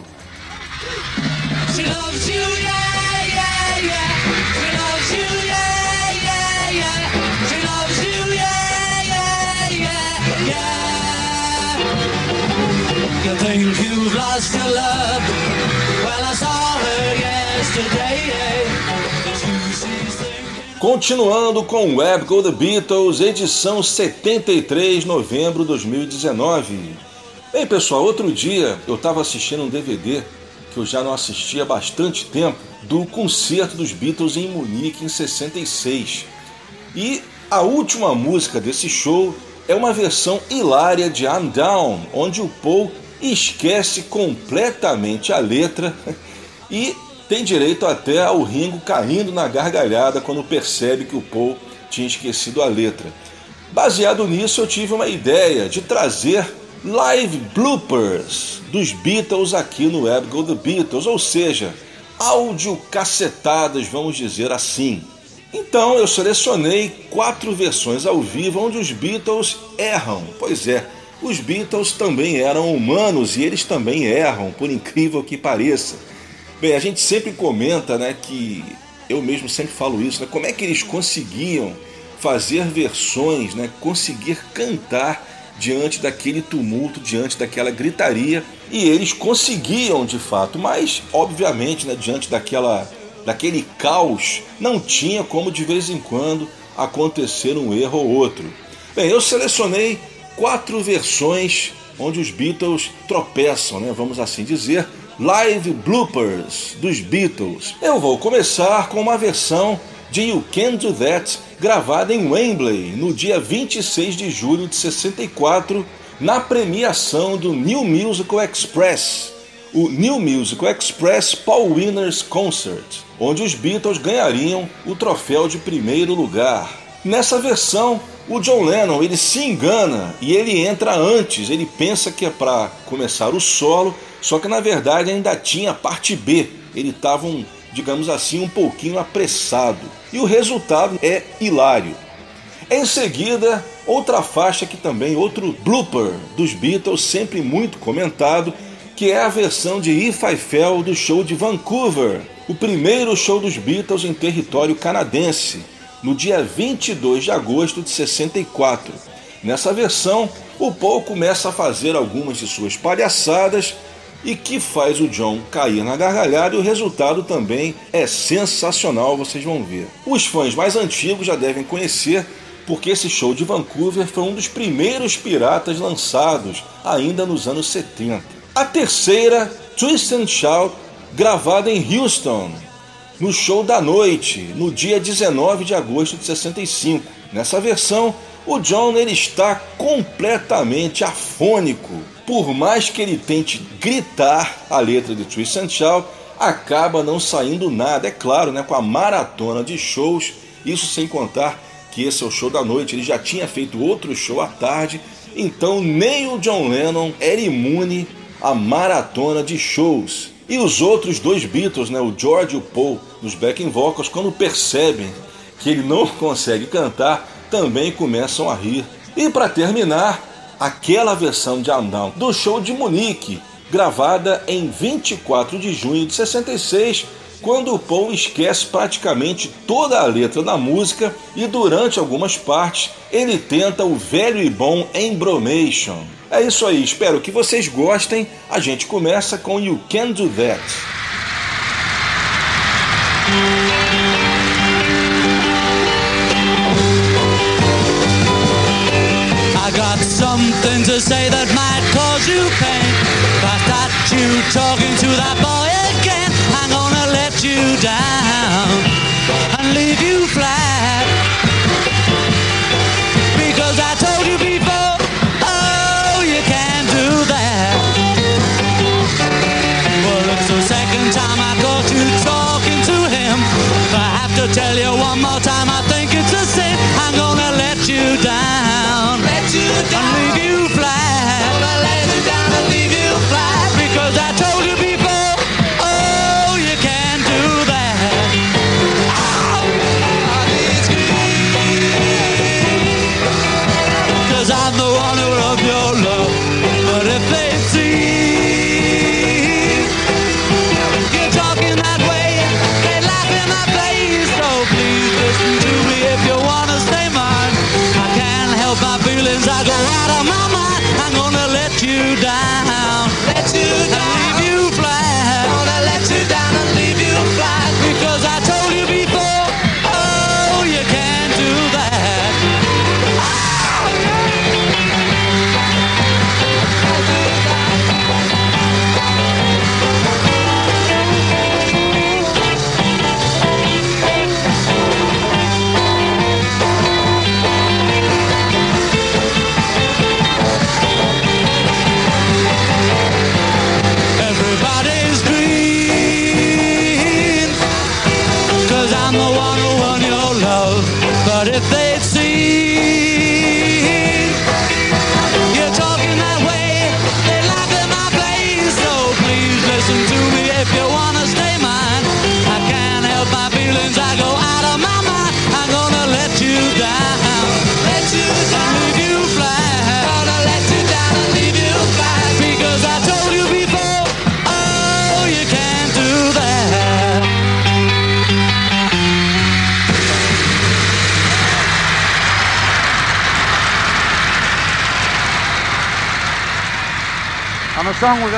Love? Well, I saw her yesterday. Thinking.
Continuando com Web Go The Beatles, edição 73, novembro de 2019. Bem, pessoal, outro dia eu estava assistindo um DVD que eu já não assistia há bastante tempo do concerto dos Beatles em Munique em 66. E a última música desse show é uma versão hilária de I'm Down, onde o Paul esquece completamente a letra e tem direito até ao Ringo caindo na gargalhada quando percebe que o Paul tinha esquecido a letra. Baseado nisso, eu tive uma ideia de trazer live bloopers dos Beatles aqui no Web Go The Beatles, ou seja, áudio cacetadas, vamos dizer assim. Então eu selecionei quatro versões ao vivo onde os Beatles erram. Pois é, os Beatles também eram humanos e eles também erram, por incrível que pareça. Bem, a gente sempre comenta, né, que eu mesmo sempre falo isso, né, como é que eles conseguiam fazer versões, né, conseguir cantar diante daquele tumulto, diante daquela gritaria, e eles conseguiam de fato, mas obviamente, né, diante daquela daquele caos, não tinha como de vez em quando acontecer um erro ou outro. Bem, eu selecionei quatro versões onde os Beatles tropeçam, né, vamos assim dizer, live bloopers dos Beatles. Eu vou começar com uma versão de You Can Do That, gravada em Wembley no dia 26 de julho de 64, na premiação do New Musical Express, o New Musical Express Paul Winners Concert, onde os Beatles ganhariam o troféu de primeiro lugar. Nessa versão, o John Lennon ele se engana e ele entra antes, ele pensa que é para começar o solo, só que na verdade ainda tinha a parte B. Ele estava um, digamos assim, um pouquinho apressado. E o resultado é hilário. Em seguida, outra faixa que também outro blooper dos Beatles, sempre muito comentado, que é a versão de If I Fell do show de Vancouver, o primeiro show dos Beatles em território canadense, no dia 22 de agosto de 64. Nessa versão, o Paul começa a fazer algumas de suas palhaçadas e que faz o John cair na gargalhada e o resultado também é sensacional, vocês vão ver. Os fãs mais antigos já devem conhecer porque esse show de Vancouver foi um dos primeiros piratas lançados ainda nos anos 70. A terceira, Twist and Shout, gravada em Houston, no show da noite, no dia 19 de agosto de 65. Nessa versão, o John ele está completamente afônico. Por mais que ele tente gritar a letra de Twist and Shout, acaba não saindo nada. É claro, né, com a maratona de shows, isso sem contar que esse é o show da noite, ele já tinha feito outro show à tarde, então nem o John Lennon era imune à maratona de shows. E os outros dois Beatles, né, o George e o Paul, nos backing vocals, quando percebem que ele não consegue cantar, também começam a rir. E para terminar, aquela versão de I'm Down do show de Munique, gravada em 24 de junho de 66, quando o Paul esquece praticamente toda a letra da música e durante algumas partes ele tenta o velho e bom Embromation. É isso aí, espero que vocês gostem. A gente começa com You Can Do That.
I got something to say that might cause you pain. But that you talking to that boy again, I'm gonna let you down To tell you one more time, I think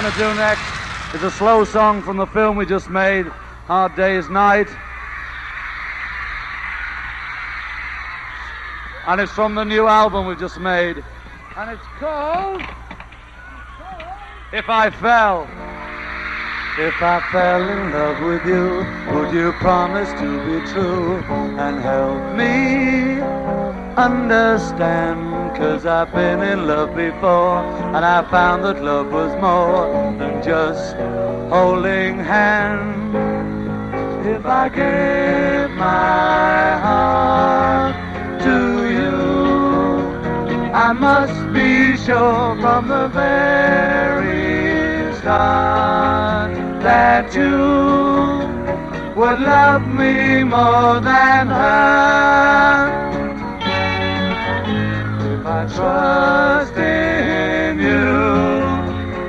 going to do next is a slow song from the film we just made, Hard Day's Night. And it's from the new album we've just made. And it's called If I Fell. If I fell in love with you, would you promise to be true and help me understand? Cause I've been in love before and I found that love was more than just holding hands. If I gave my heart to you, I must be sure from the very start that you would love me more than her. I trust in you,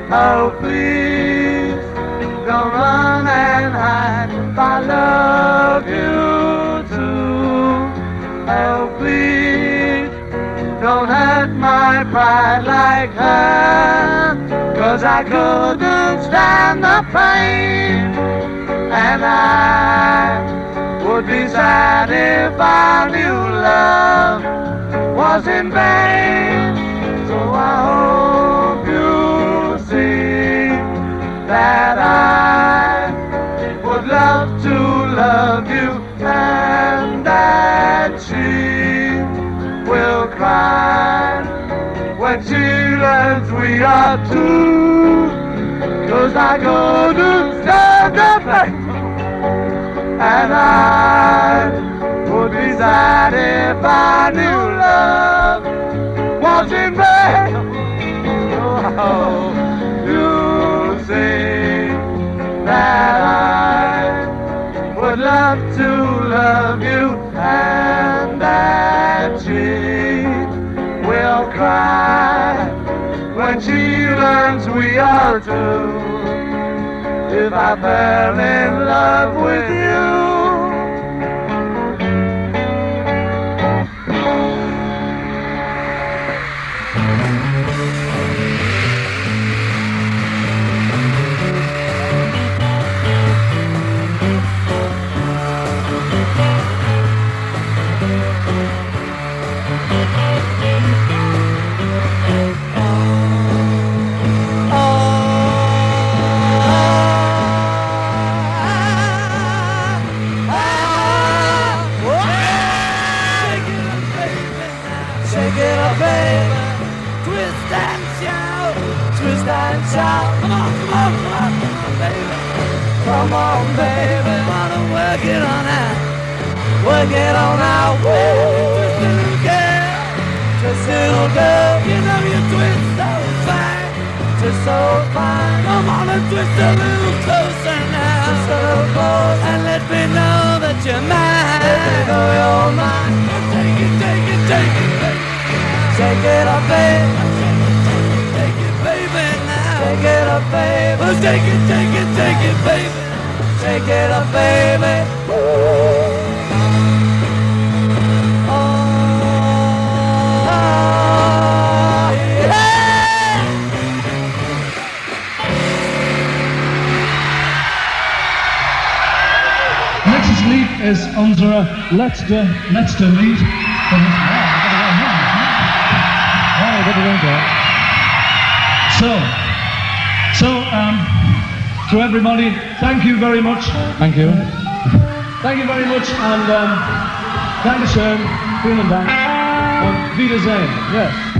oh please don't run and hide. I love you too, oh please don't hurt my pride like her. Cause I couldn't stand the pain, and I would be sad if I knew love was in vain. So I hope you see that I would love to love you and that she will cry when she learns we are two. Cause I couldn't stand up and I would be sad if I knew love was in vain. Oh, you say that I would love to love you and that she will cry when she learns we are two. If I fell in love with you.
Come on, baby. Baby. Wanna work it on out. Work it on out. Woo. Twist a little girl. Twist a little girl. You know you twist so fine. Twist so fine. Come on and twist a little closer now. A little closer. And let me know that you're mine. Let me know you're mine. Take it, take it, take it, baby. Shake it up, baby up, baby. Take it, take it, take it, baby. Take it up, baby. Oh, yeah.
Next lead is Anzara. Let's the let's the lead. Wow, I gotta go So so, um, to everybody, thank you very much. Thank you. Thank you very much and um, Dankeschön, vielen Dank und Wiedersehen. Yes.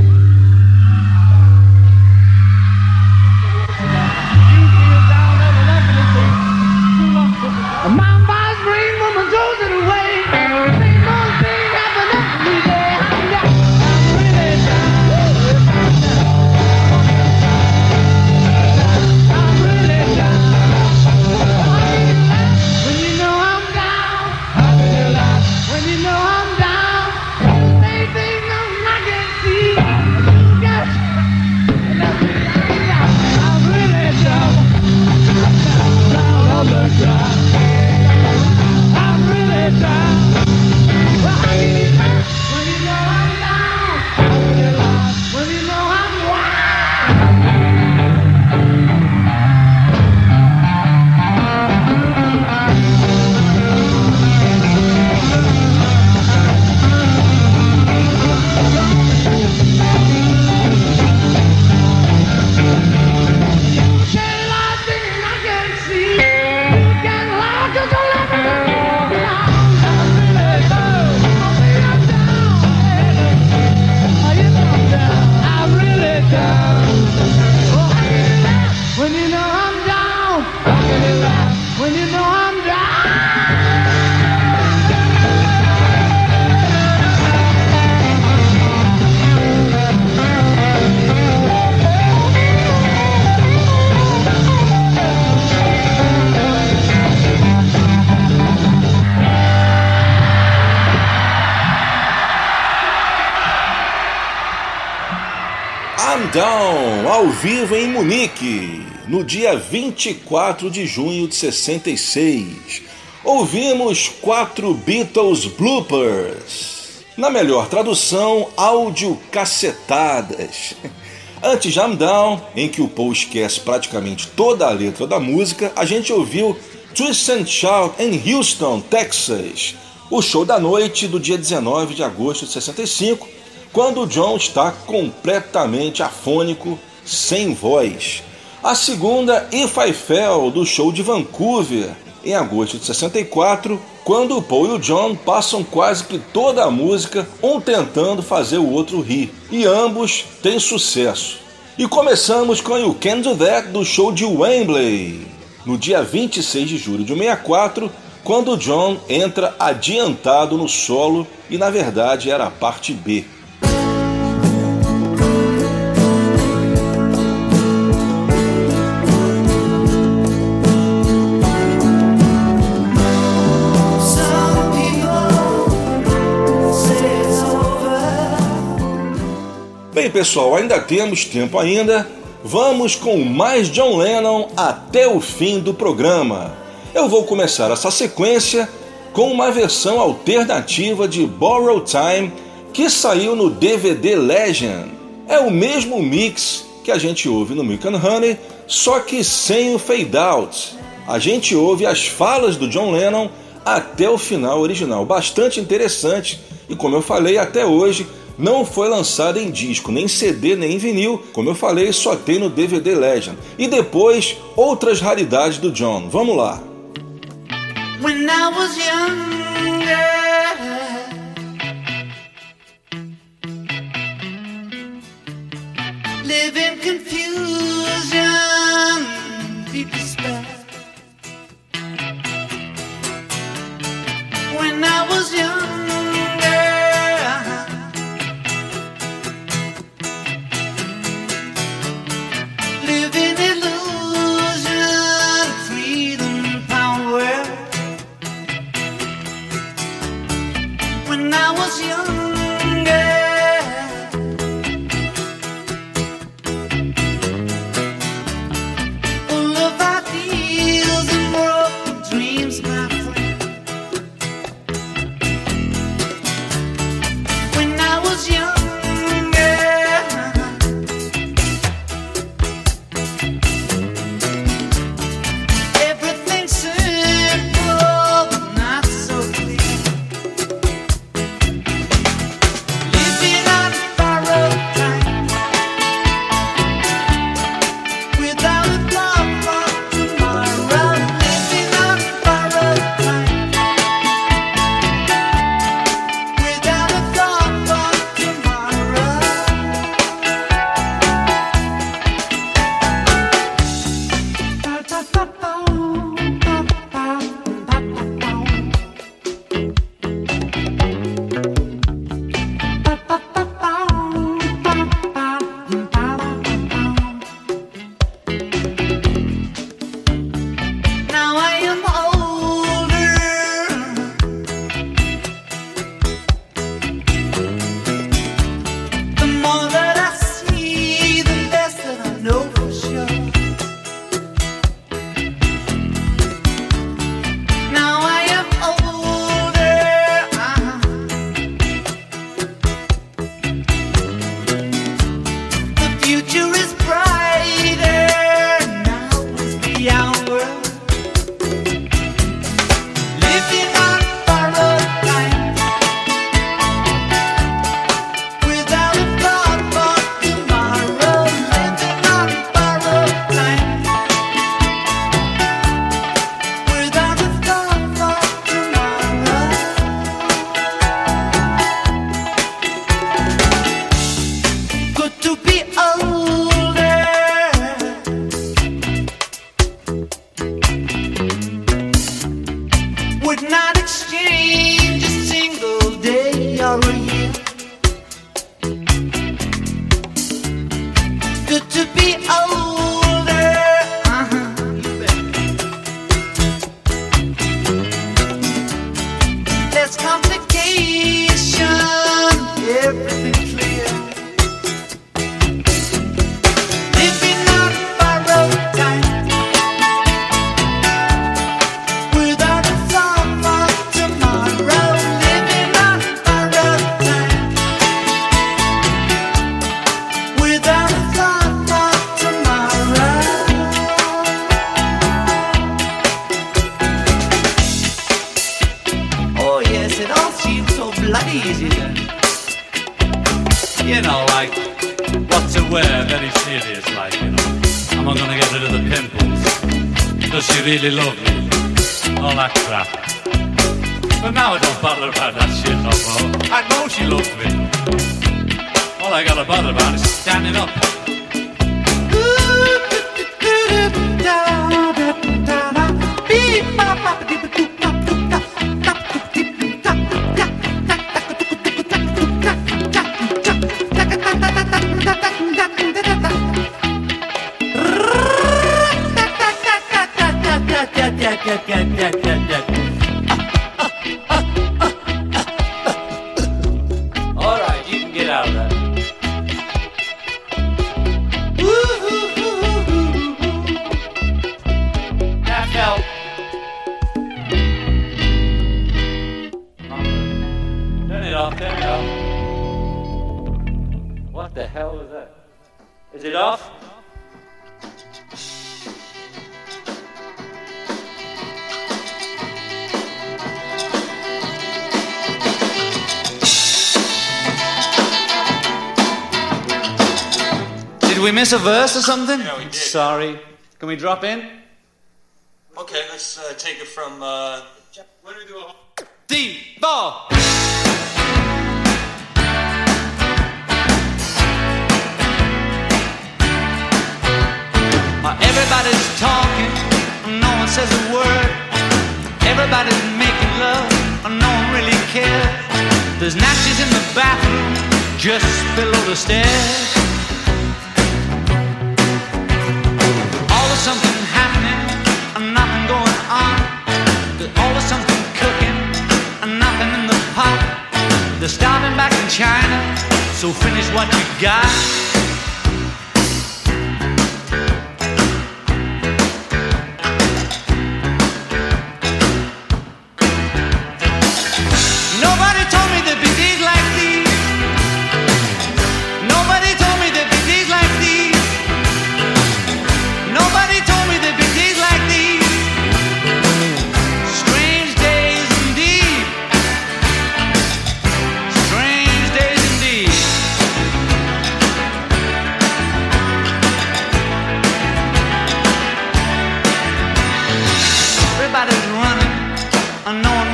Vivo em Munique, no dia 24 de junho de 66. Ouvimos quatro Beatles bloopers. Na melhor tradução, áudio cacetadas. Antes Jam Down, em que o Paul esquece praticamente toda a letra da música, a gente ouviu Twist and Shout em Houston, Texas, o show da noite do dia 19 de agosto de 65, quando o John está completamente afônico, sem voz. A segunda, If I Fell, do show de Vancouver, em agosto de 64, quando o Paul e o John passam quase que toda a música, um tentando fazer o outro rir, e ambos têm sucesso. E começamos com You Can Do That do show de Wembley, no dia 26 de julho de 64, quando o John entra adiantado no solo e na verdade era a parte B. pessoal, ainda temos tempo ainda. Vamos com mais John Lennon até o fim do programa. Eu vou começar essa sequência com uma versão alternativa de Borrow Time que saiu no DVD Legend. É o mesmo mix que a gente ouve no Milk and Honey, só que sem o fade out. A gente ouve as falas do John Lennon até o final original, bastante interessante e como eu falei até hoje não foi lançado em disco, nem CD, nem em vinil. Como eu falei, só tem no DVD Legend. E depois, outras raridades do John. Vamos lá.
When I was younger, live in confusion, deep despair. When I was younger,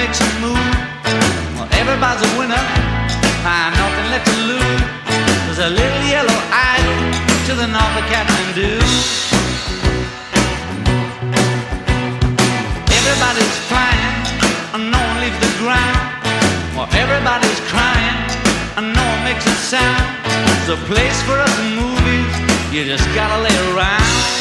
makes a move. Well, everybody's a winner. I nothing left to lose. There's a little yellow idol to the north of Kathmandu. Everybody's flying, and no one leaves the ground. Well, everybody's crying, and no one makes a sound. There's a place for us in movies. You just gotta lay around.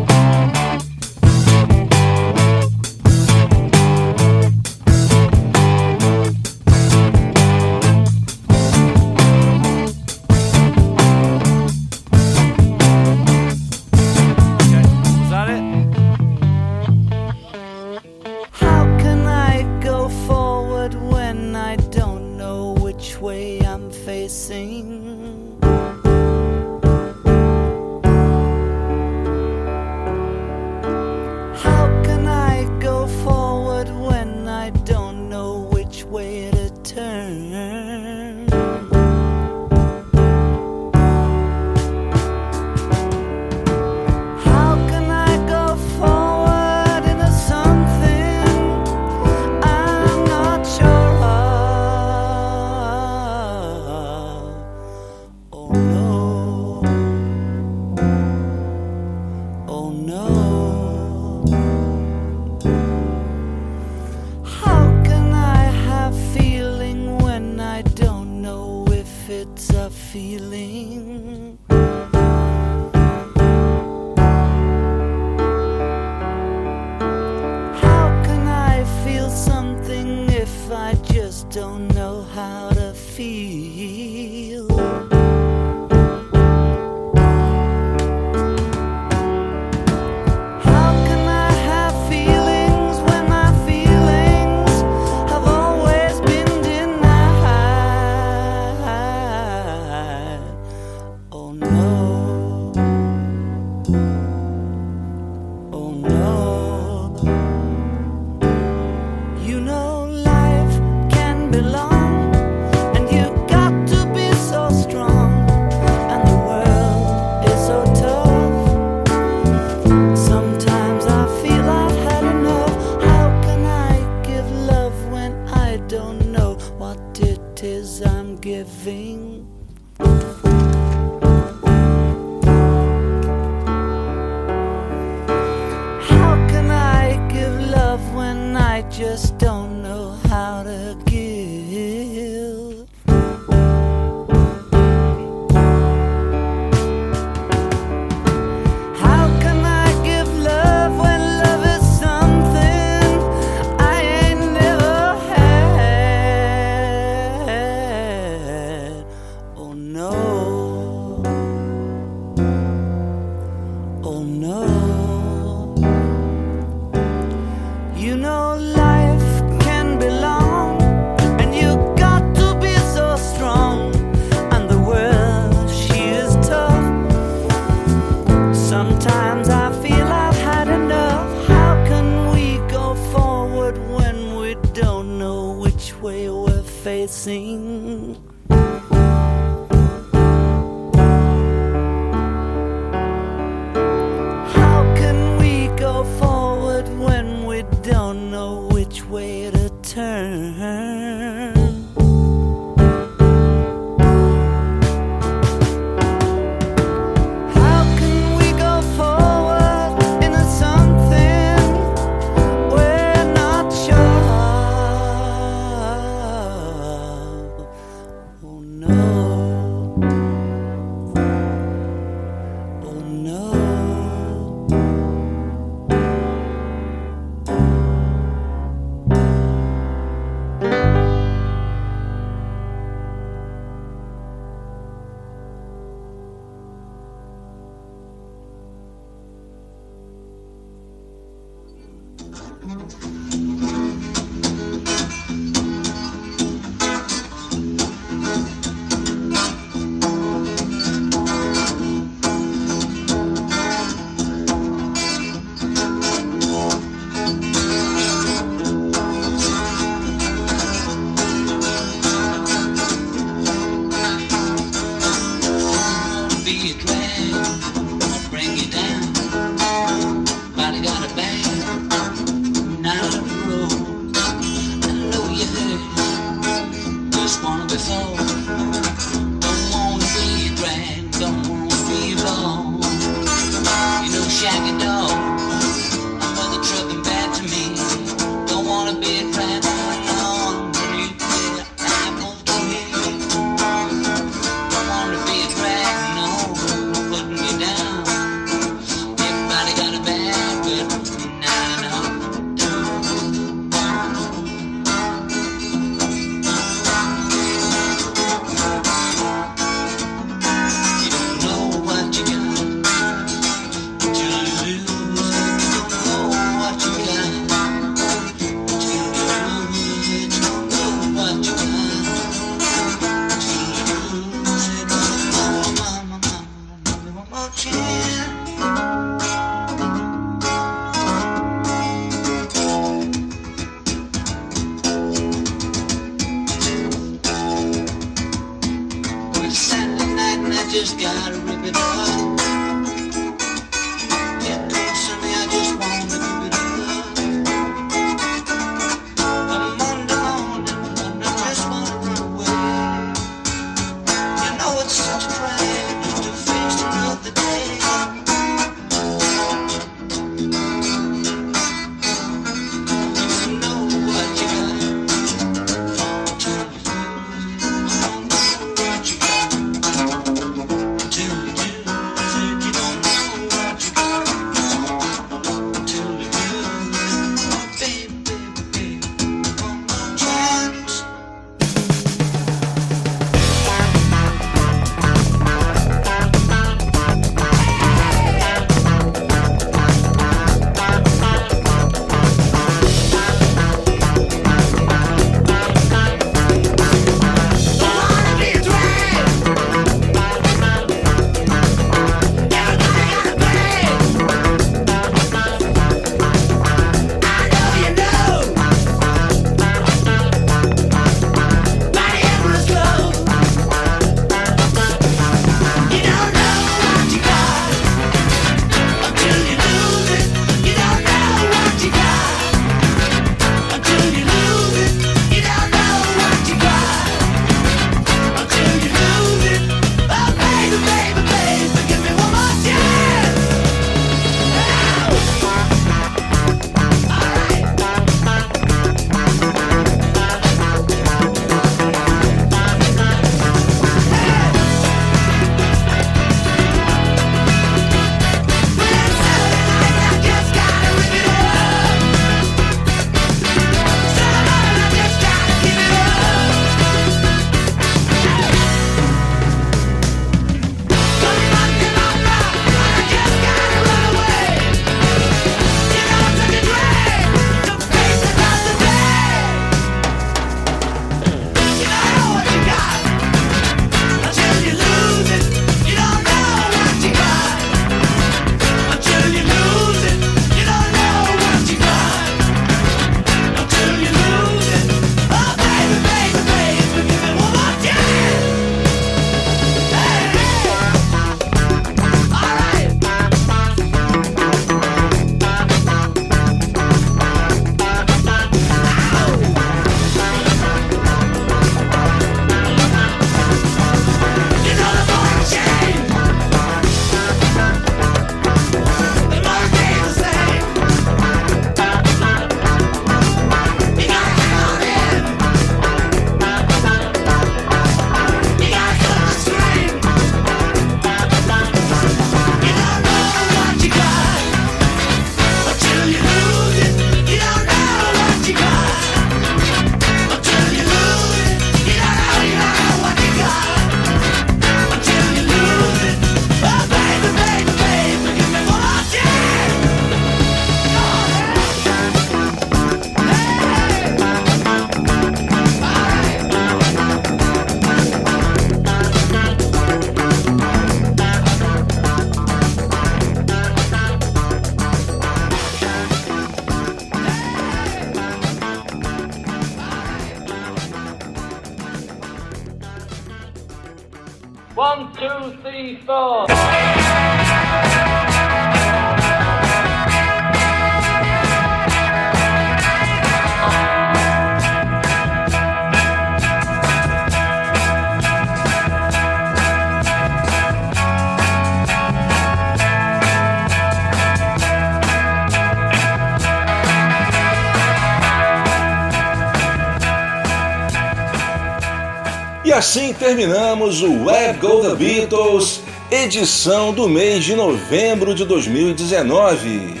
Terminamos o Web Go The Beatles, edição do mês de novembro de 2019.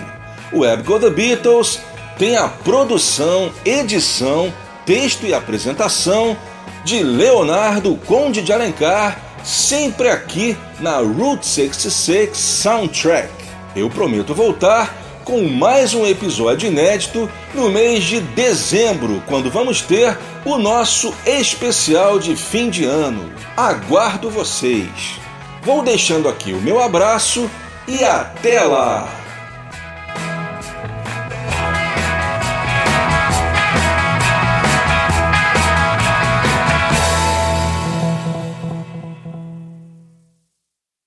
O Web Go The Beatles tem a produção, edição, texto e apresentação de Leonardo Conde de Alencar, sempre aqui na Route 66 Soundtrack. Eu prometo voltar com mais um episódio inédito no mês de dezembro, quando vamos ter o nosso especial de fim de ano. Aguardo vocês. Vou deixando aqui o meu abraço e até lá!